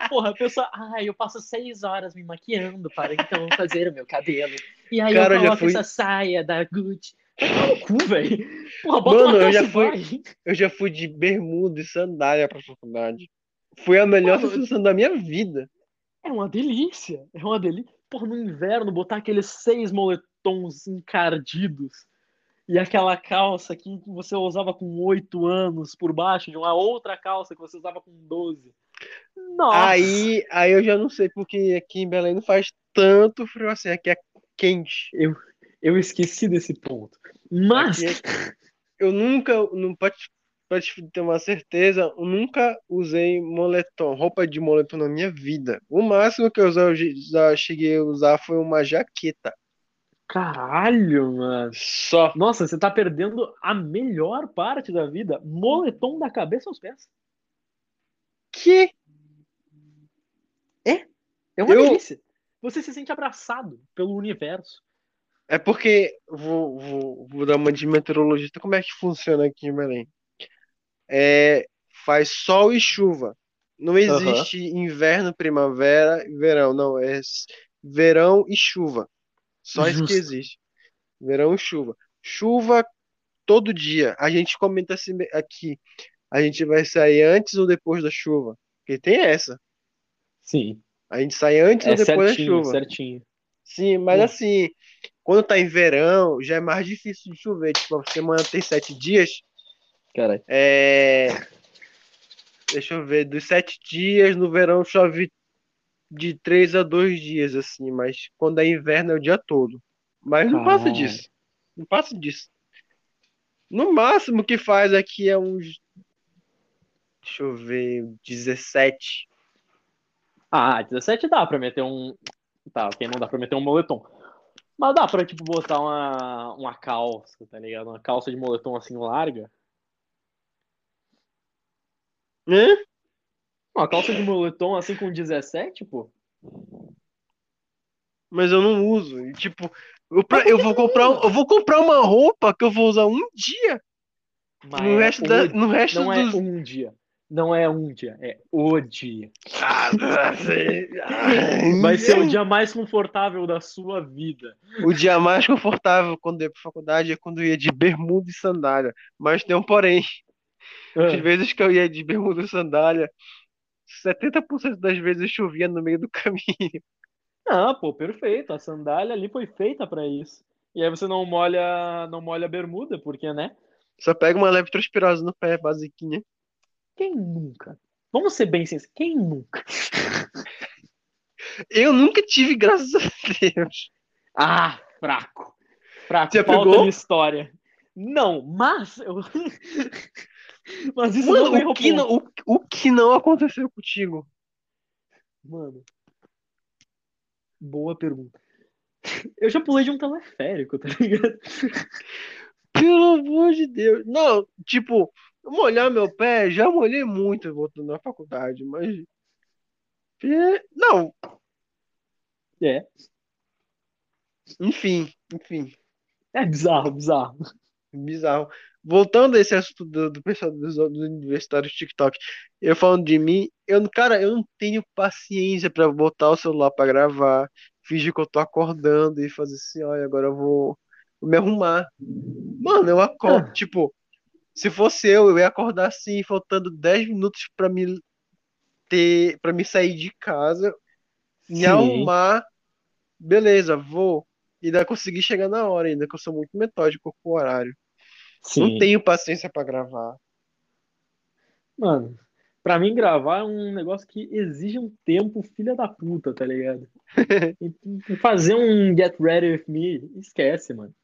Porra, a pessoa, ai, eu passo seis horas me maquiando para então fazer o meu cabelo. E aí Cara, eu eu coloco fui- essa saia da Gucci. Tomar no cu, velho. Porra, bota Mano, eu já fui- vai. Eu já fui de bermuda e sandália pra faculdade. Foi a melhor Mano, sensação da minha vida. É uma delícia. É uma delícia. Porra, no inverno, botar aqueles seis moletons encardidos e aquela calça que você usava com oito anos por baixo de uma outra calça que você usava com 12. Nossa! Aí, aí eu já não sei porque aqui em Belém não faz tanto frio assim, aqui é quente. Eu esqueci desse ponto. Mas. Aqui Eu nunca, não pode, pode ter uma certeza, eu nunca usei moletom, roupa de moletom na minha vida. O máximo que eu já cheguei a usar foi uma jaqueta. Caralho, mano. Só. Nossa, você tá perdendo a melhor parte da vida. Moletom da cabeça aos pés. Que? É uma Eu- delícia. Você se sente abraçado pelo universo. É porque, vou, vou, vou dar uma de meteorologista, como é que funciona aqui em Belém? É, faz sol e chuva. Não existe inverno, primavera e verão, não, é verão e chuva. Só isso que existe. Verão e chuva. Chuva todo dia. A gente comenta assim aqui, a gente vai sair antes ou depois da chuva? Porque tem essa. Sim. A gente sai antes É ou depois da certinho, chuva. certinho. Sim, mas Hum. assim, quando tá em verão, já é mais difícil de chover. Tipo, a semana tem sete dias. Caralho. É... Deixa eu ver, dos sete dias, no verão chove de três a dois dias, assim, mas quando é inverno é o dia todo. Mas não passa disso. Não passa disso. No máximo que faz aqui é uns. Deixa eu ver, 17. Ah, 17 dá pra meter um. Tá, ok, não dá pra meter um moletom. Mas dá pra, tipo, botar uma, uma calça, tá ligado? Uma calça de moletom assim larga. Hã? Uma calça de moletom assim com 17, pô. Mas eu não uso. E, tipo, eu, pra- eu vou comprar, eu vou comprar uma roupa que eu vou usar um dia. Mas No é resto, da, no resto Não é dos. um dia. Não é um dia, é o dia. Ah, Vai ser o dia mais confortável da sua vida. O dia mais confortável quando eu ia pra faculdade é quando eu ia de bermuda e sandália. Mas tem um porém. As vezes que eu ia de bermuda e sandália, 70% das vezes chovia no meio do caminho. Ah, pô, perfeito. A sandália ali foi feita pra isso. E aí você não molha, não molha a bermuda, porque, né? Só pega uma leptospirose no pé, basiquinha. Quem nunca? Vamos ser bem sinceros. Quem nunca? Eu nunca tive, graças a Deus. Ah, fraco. Fraco. Já Falta pegou? de história. Não, mas eu... Mas isso não Mano, ao o que, não, o, o que não aconteceu contigo? Mano. Boa pergunta. Eu já pulei de um teleférico, tá ligado? Pelo amor de Deus. Não, tipo, molhar meu pé, já molhei muito voltando na faculdade, mas. É, Não, É. enfim, enfim. É bizarro, bizarro. Bizarro. Voltando a esse assunto do, do pessoal dos, dos universitários TikTok, eu falando de mim, eu, cara, eu não tenho paciência pra botar o celular pra gravar, fingir que eu tô acordando e fazer assim, olha, agora eu vou, vou me arrumar. Mano, eu acordo, Ah. tipo, se fosse eu, eu ia acordar assim, faltando 10 minutos pra me ter, para me sair de casa, me Sim. arrumar, beleza, vou. E ainda conseguir chegar na hora ainda, que eu sou muito metódico com o horário. Não Sim. tenho paciência pra gravar. Mano, pra mim gravar é um negócio que exige um tempo filha da puta, tá ligado? Fazer um Get Ready With Me, esquece, mano.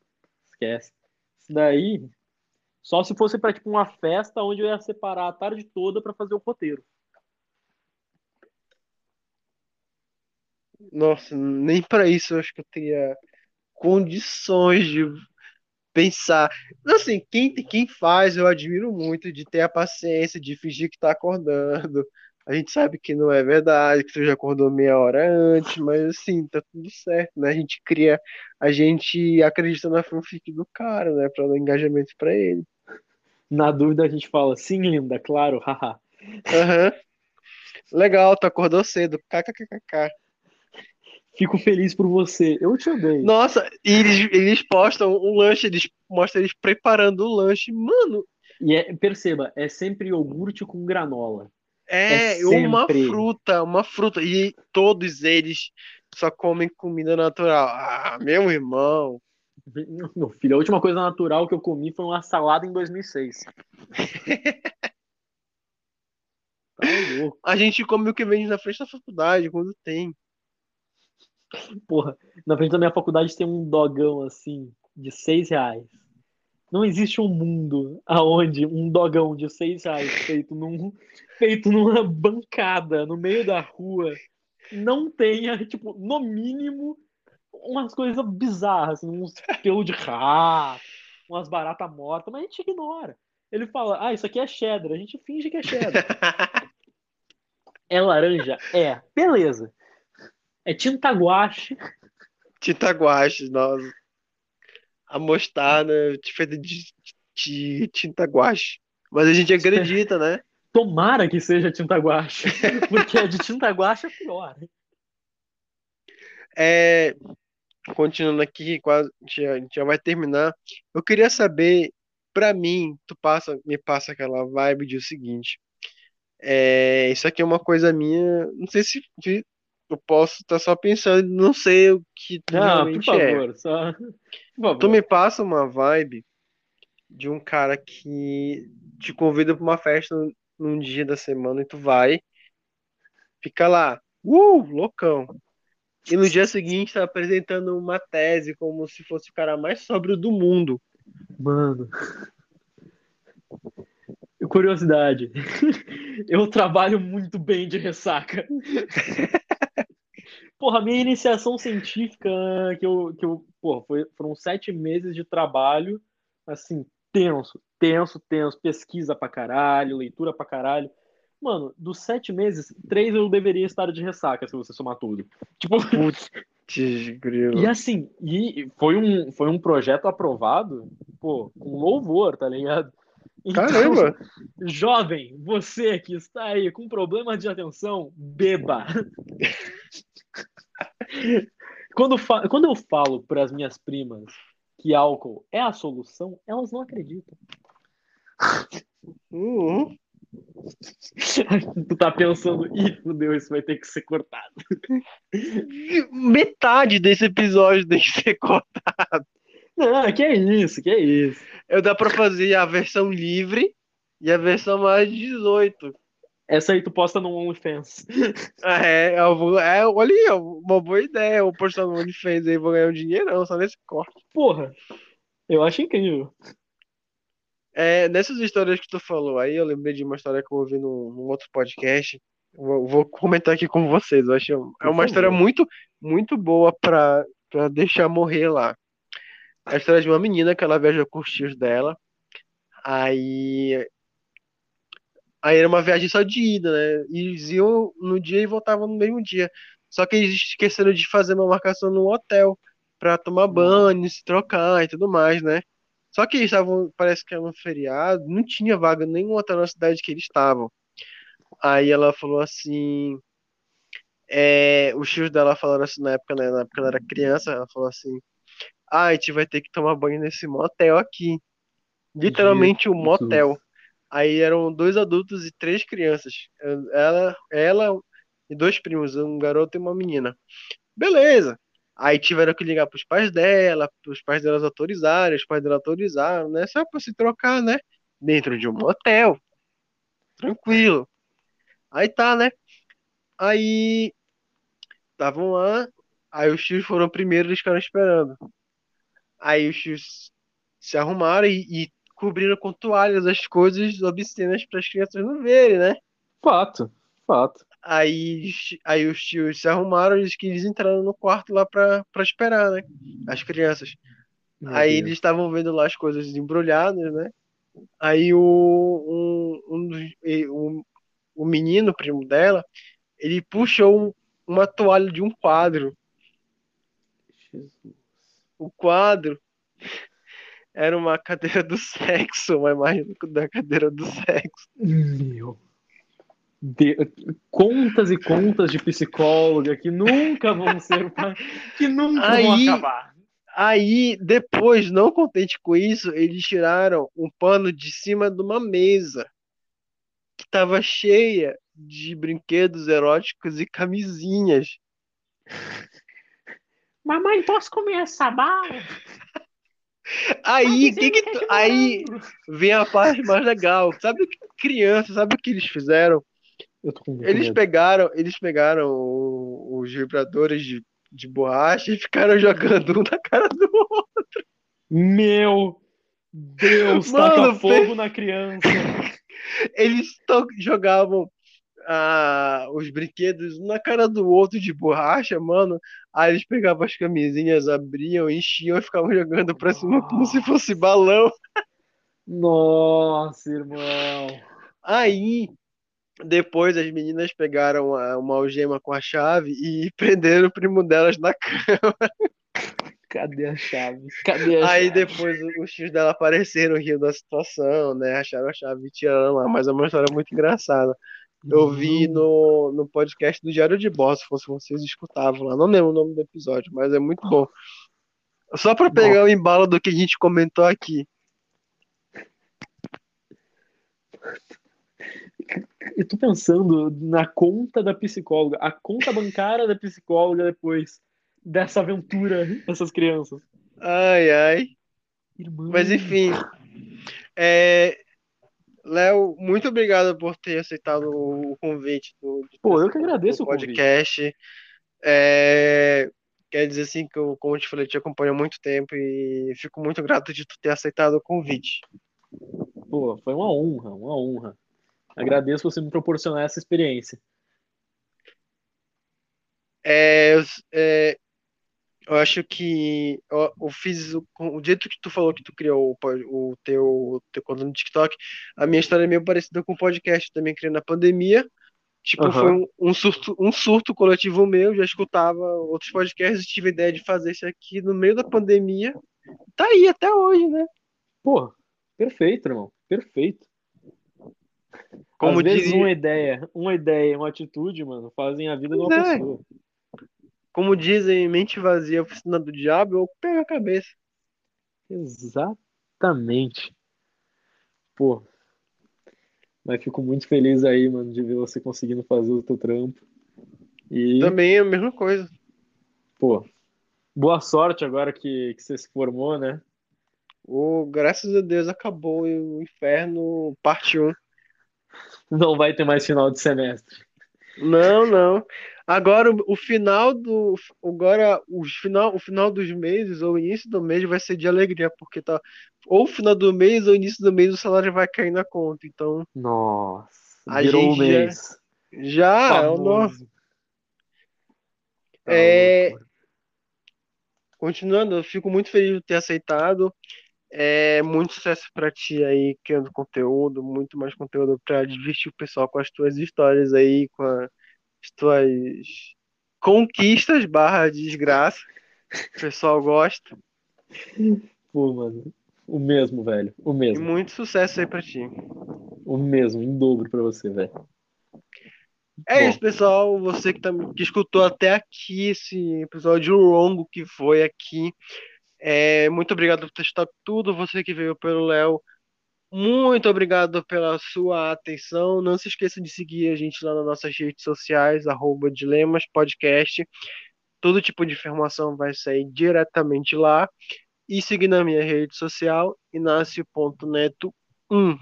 Esquece. Isso daí, só se fosse pra tipo uma festa onde eu ia separar a tarde toda pra fazer o roteiro. Nossa, nem pra isso eu acho que eu teria condições de pensar. Assim, quem, quem faz, eu admiro muito de ter a paciência de fingir que tá acordando. A gente sabe que não é verdade, que você já acordou meia hora antes, mas assim, tá tudo certo, né? A gente cria, a gente acredita na fanfic do cara, né? Pra dar engajamento pra ele. Na dúvida a gente fala, sim, linda, claro, haha. Aham. Legal, tu acordou cedo. KKKK. Fico feliz por você. Eu te odeio. Nossa, e eles, eles postam um lanche, eles mostram eles preparando o lanche. Mano, E é- perceba, é sempre iogurte com granola. é É uma fruta, uma fruta. E todos eles só comem comida natural. Ah, meu irmão. Meu filho, a última coisa natural que eu comi foi uma salada em 2006. Tá louco. A gente come o que vende na frente da faculdade, quando tem. Porra, na frente da minha faculdade tem um dogão assim, de seis reais. Não existe um mundo aonde um dogão de seis reais feito, num, feito numa bancada no meio da rua não tenha, tipo, no mínimo, umas coisas bizarras, assim, uns pelo de rato, umas baratas mortas, mas a gente ignora. Ele fala, ah, isso aqui é cheddar, a gente finge que é cheddar. É laranja? É. Beleza. É tinta guache. Tinta guache, nossa. A mostarda feita de, de tinta guache. Mas a gente acredita, né? Tomara que seja tinta guache. Porque a de tinta guache é pior. É, continuando aqui, quase a gente já- vai terminar. Eu queria saber, pra mim, tu passa, me passa aquela vibe de o seguinte. É, isso aqui é uma coisa minha, não sei se, se eu posso estar só pensando, não sei o que tu Não, por realmente é. favor, só. Por favor. Tu me passa uma vibe de um cara que te convida pra uma festa num- num dia da semana e tu vai, fica lá, uh, loucão. E no dia seguinte tá apresentando uma tese como se fosse o cara mais sóbrio do mundo. Mano. Curiosidade. Eu trabalho muito bem de ressaca. Porra, minha iniciação científica que eu, que eu porra, foi, foram sete meses de trabalho, assim, tenso, tenso, tenso, pesquisa pra caralho, leitura pra caralho. Mano, dos sete meses, três eu deveria estar de ressaca, se você somar tudo. Tipo, Putz, grilo. e assim, e foi um, foi um projeto aprovado, pô, com louvor, tá ligado? Então, Caramba! jovem, você que está aí com problemas de atenção, beba. Quando, fa- quando eu falo para as minhas primas que álcool é a solução, elas não acreditam. Uhum. tu tá pensando, ih, fudeu, isso vai ter que ser cortado. Metade desse episódio tem que ser cortado. Não, que é isso, que é isso. Eu dá pra fazer a versão livre e a versão mais 18. Essa aí tu posta no OnlyFans. É, eu vou, é, olha aí, uma boa ideia. Eu vou postar no OnlyFans aí, vou ganhar um dinheirão só nesse corte. Porra, eu acho incrível. É, nessas histórias que tu falou aí, eu lembrei de uma história que eu ouvi num, num outro podcast. Vou, vou comentar aqui com vocês. Eu acho é uma história muito, muito boa pra pra deixar morrer lá. A história de uma menina que ela viaja com os tios dela. Aí. Aí era uma viagem só de ida, né? E eles iam no dia e voltavam no mesmo dia. Só que eles esqueceram de fazer uma marcação no hotel pra tomar banho, se trocar e tudo mais, né? Só que eles estavam, parece que era um feriado, não tinha vaga nenhum hotel na cidade que eles estavam. Aí ela falou assim. É, os tios dela falaram assim na época, né? Na época ela era criança, ela falou assim: Ah, a gente vai ter que tomar banho nesse motel aqui. Literalmente um motel. Aí eram dois adultos e três crianças. Ela, ela e dois primos, um garoto e uma menina. Beleza. Aí tiveram que ligar pros pais dela, os pais delas autorizaram, os pais dela autorizaram, né? Só pra se trocar, né? Dentro de um motel. Tranquilo. Aí tá, né? Aí estavam lá, aí os tios foram primeiro, eles ficaram esperando. Aí os tios se arrumaram e, e cobriram com toalhas as coisas obscenas para as crianças não verem, né? Fato, fato. Aí, aí os tios se arrumaram e eles, que eles entraram no quarto lá pra, pra esperar, né? As crianças. Meu aí Deus. eles estavam vendo lá as coisas embrulhadas, né? Aí o, um, um e- o, menino, primo dela, ele puxou um- uma toalha de um quadro. Jesus. O quadro era uma cadeira do sexo, uma imagem da cadeira do sexo. Meu. De- Contas e contas de psicóloga que nunca vão ser. que nunca vão Aí- acabar. Aí, depois, não contente com isso, eles tiraram um pano de cima de uma mesa que estava cheia de brinquedos eróticos e camisinhas. Mamãe, posso comer essa bala? Aí, que que tu- aí vem a parte mais legal. Sabe o que criança, sabe o que eles fizeram? Eu tô com muito Eles medo. pegaram, eles pegaram os vibradores de, de borracha e ficaram jogando um na cara do outro. Meu Deus, Mano, taca fogo na criança. Eles to- jogavam os brinquedos um na cara do outro de borracha, mano. Aí eles pegavam as camisinhas, abriam, enchiam e ficavam jogando pra cima como se fosse balão. Nossa, irmão. Aí, depois as meninas pegaram uma algema com a chave e prenderam o primo delas na cama. Cadê a chave? Cadê a Aí chave? depois os tios dela apareceram, riam da situação, né? Acharam a chave e tiraram lá. Mas é uma história muito engraçada. Eu vi no, no podcast do Diário de Boss, se fosse vocês escutavam lá. Não lembro o nome do episódio, mas é muito bom. Só pra pegar o embalo do que a gente comentou aqui. Eu tô pensando na conta da psicóloga, a conta bancária da psicóloga depois dessa aventura dessas crianças. Ai, ai. Irmão. Mas enfim. É... Léo, muito obrigado por ter aceitado o convite do, Pô, eu que agradeço o podcast. É... Quer dizer assim que eu, como eu te falei, te acompanho há muito tempo e fico muito grato de tu ter aceitado o convite. Pô, foi uma honra, uma honra. Agradeço você me proporcionar essa experiência. É, é, eu acho que eu, eu fiz o, o jeito que tu falou que tu criou o, o teu, teu conta no TikTok, a minha história é meio parecida com o podcast, eu também criei na pandemia. Tipo, Aham. foi um, um surto, um surto coletivo meu, já escutava outros podcasts, tive a ideia de fazer isso aqui no meio da pandemia. Tá aí até hoje, né? Pô, perfeito, irmão. Perfeito. Como Às vezes uma ideia, uma ideia, uma atitude, mano, fazem a vida de uma é. pessoa. Como dizem, mente vazia, oficina do diabo, eu pego a cabeça. Exatamente. Pô. Mas fico muito feliz aí, mano, de ver você conseguindo fazer o teu trampo. E, Também é a mesma coisa. pô, boa sorte agora que, que você se formou, né? O, graças a Deus acabou o inferno, parte 1. Não vai ter mais final de semestre. Não, não. Agora o, o final do agora o final, o final dos meses ou o início do mês vai ser de alegria, porque tá ou o final do mês ou início do mês o salário vai cair na conta. Então, Nossa, A virou o gente já- mês. já é o nosso É, continuando, eu fico muito feliz de ter aceitado. É muito sucesso para ti aí, criando conteúdo, muito mais conteúdo para divertir o pessoal com as tuas histórias aí, com as tuas conquistas barra desgraça. O pessoal gosta. Pô, mano. O mesmo, velho. O E mesmo. muito sucesso aí pra ti. O mesmo, em dobro pra você, velho. É Bom. isso, pessoal. Você que, tá, que escutou até aqui esse episódio longo que foi aqui. É, muito obrigado por escutado tudo. Você que veio pelo Léo. Muito obrigado pela sua atenção. Não se esqueça de seguir a gente lá nas nossas redes sociais, arroba Dilemas Podcast. Todo tipo de informação vai sair diretamente lá. E seguir na minha rede social, inacio.neto1.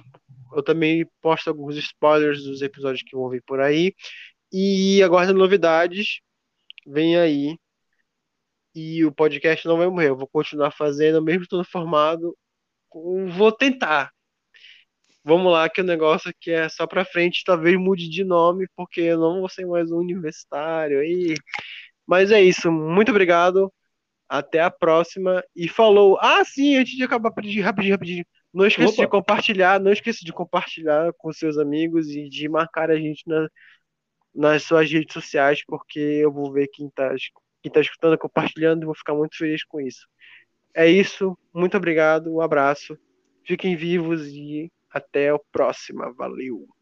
Eu também posto alguns spoilers dos episódios que vão vir por aí. E aguarda novidades. Vem aí. E o podcast não vai morrer. Eu vou continuar fazendo, mesmo estando formado. Vou tentar. Vamos lá, que o negócio aqui é só pra frente. Talvez mude de nome, porque eu não vou ser mais um universitário aí. Mas é isso. Muito obrigado. Até a próxima. E falou. Ah, sim, antes de acabar, rapidinho, rapidinho, rapidinho. Não esqueça Opa. de compartilhar, não esqueça de compartilhar com seus amigos e de marcar a gente na- nas suas redes sociais, porque eu vou ver quem tá, quem tá escutando, compartilhando, vou ficar muito feliz com isso. É isso, muito obrigado, um abraço, fiquem vivos e até a próxima. Valeu!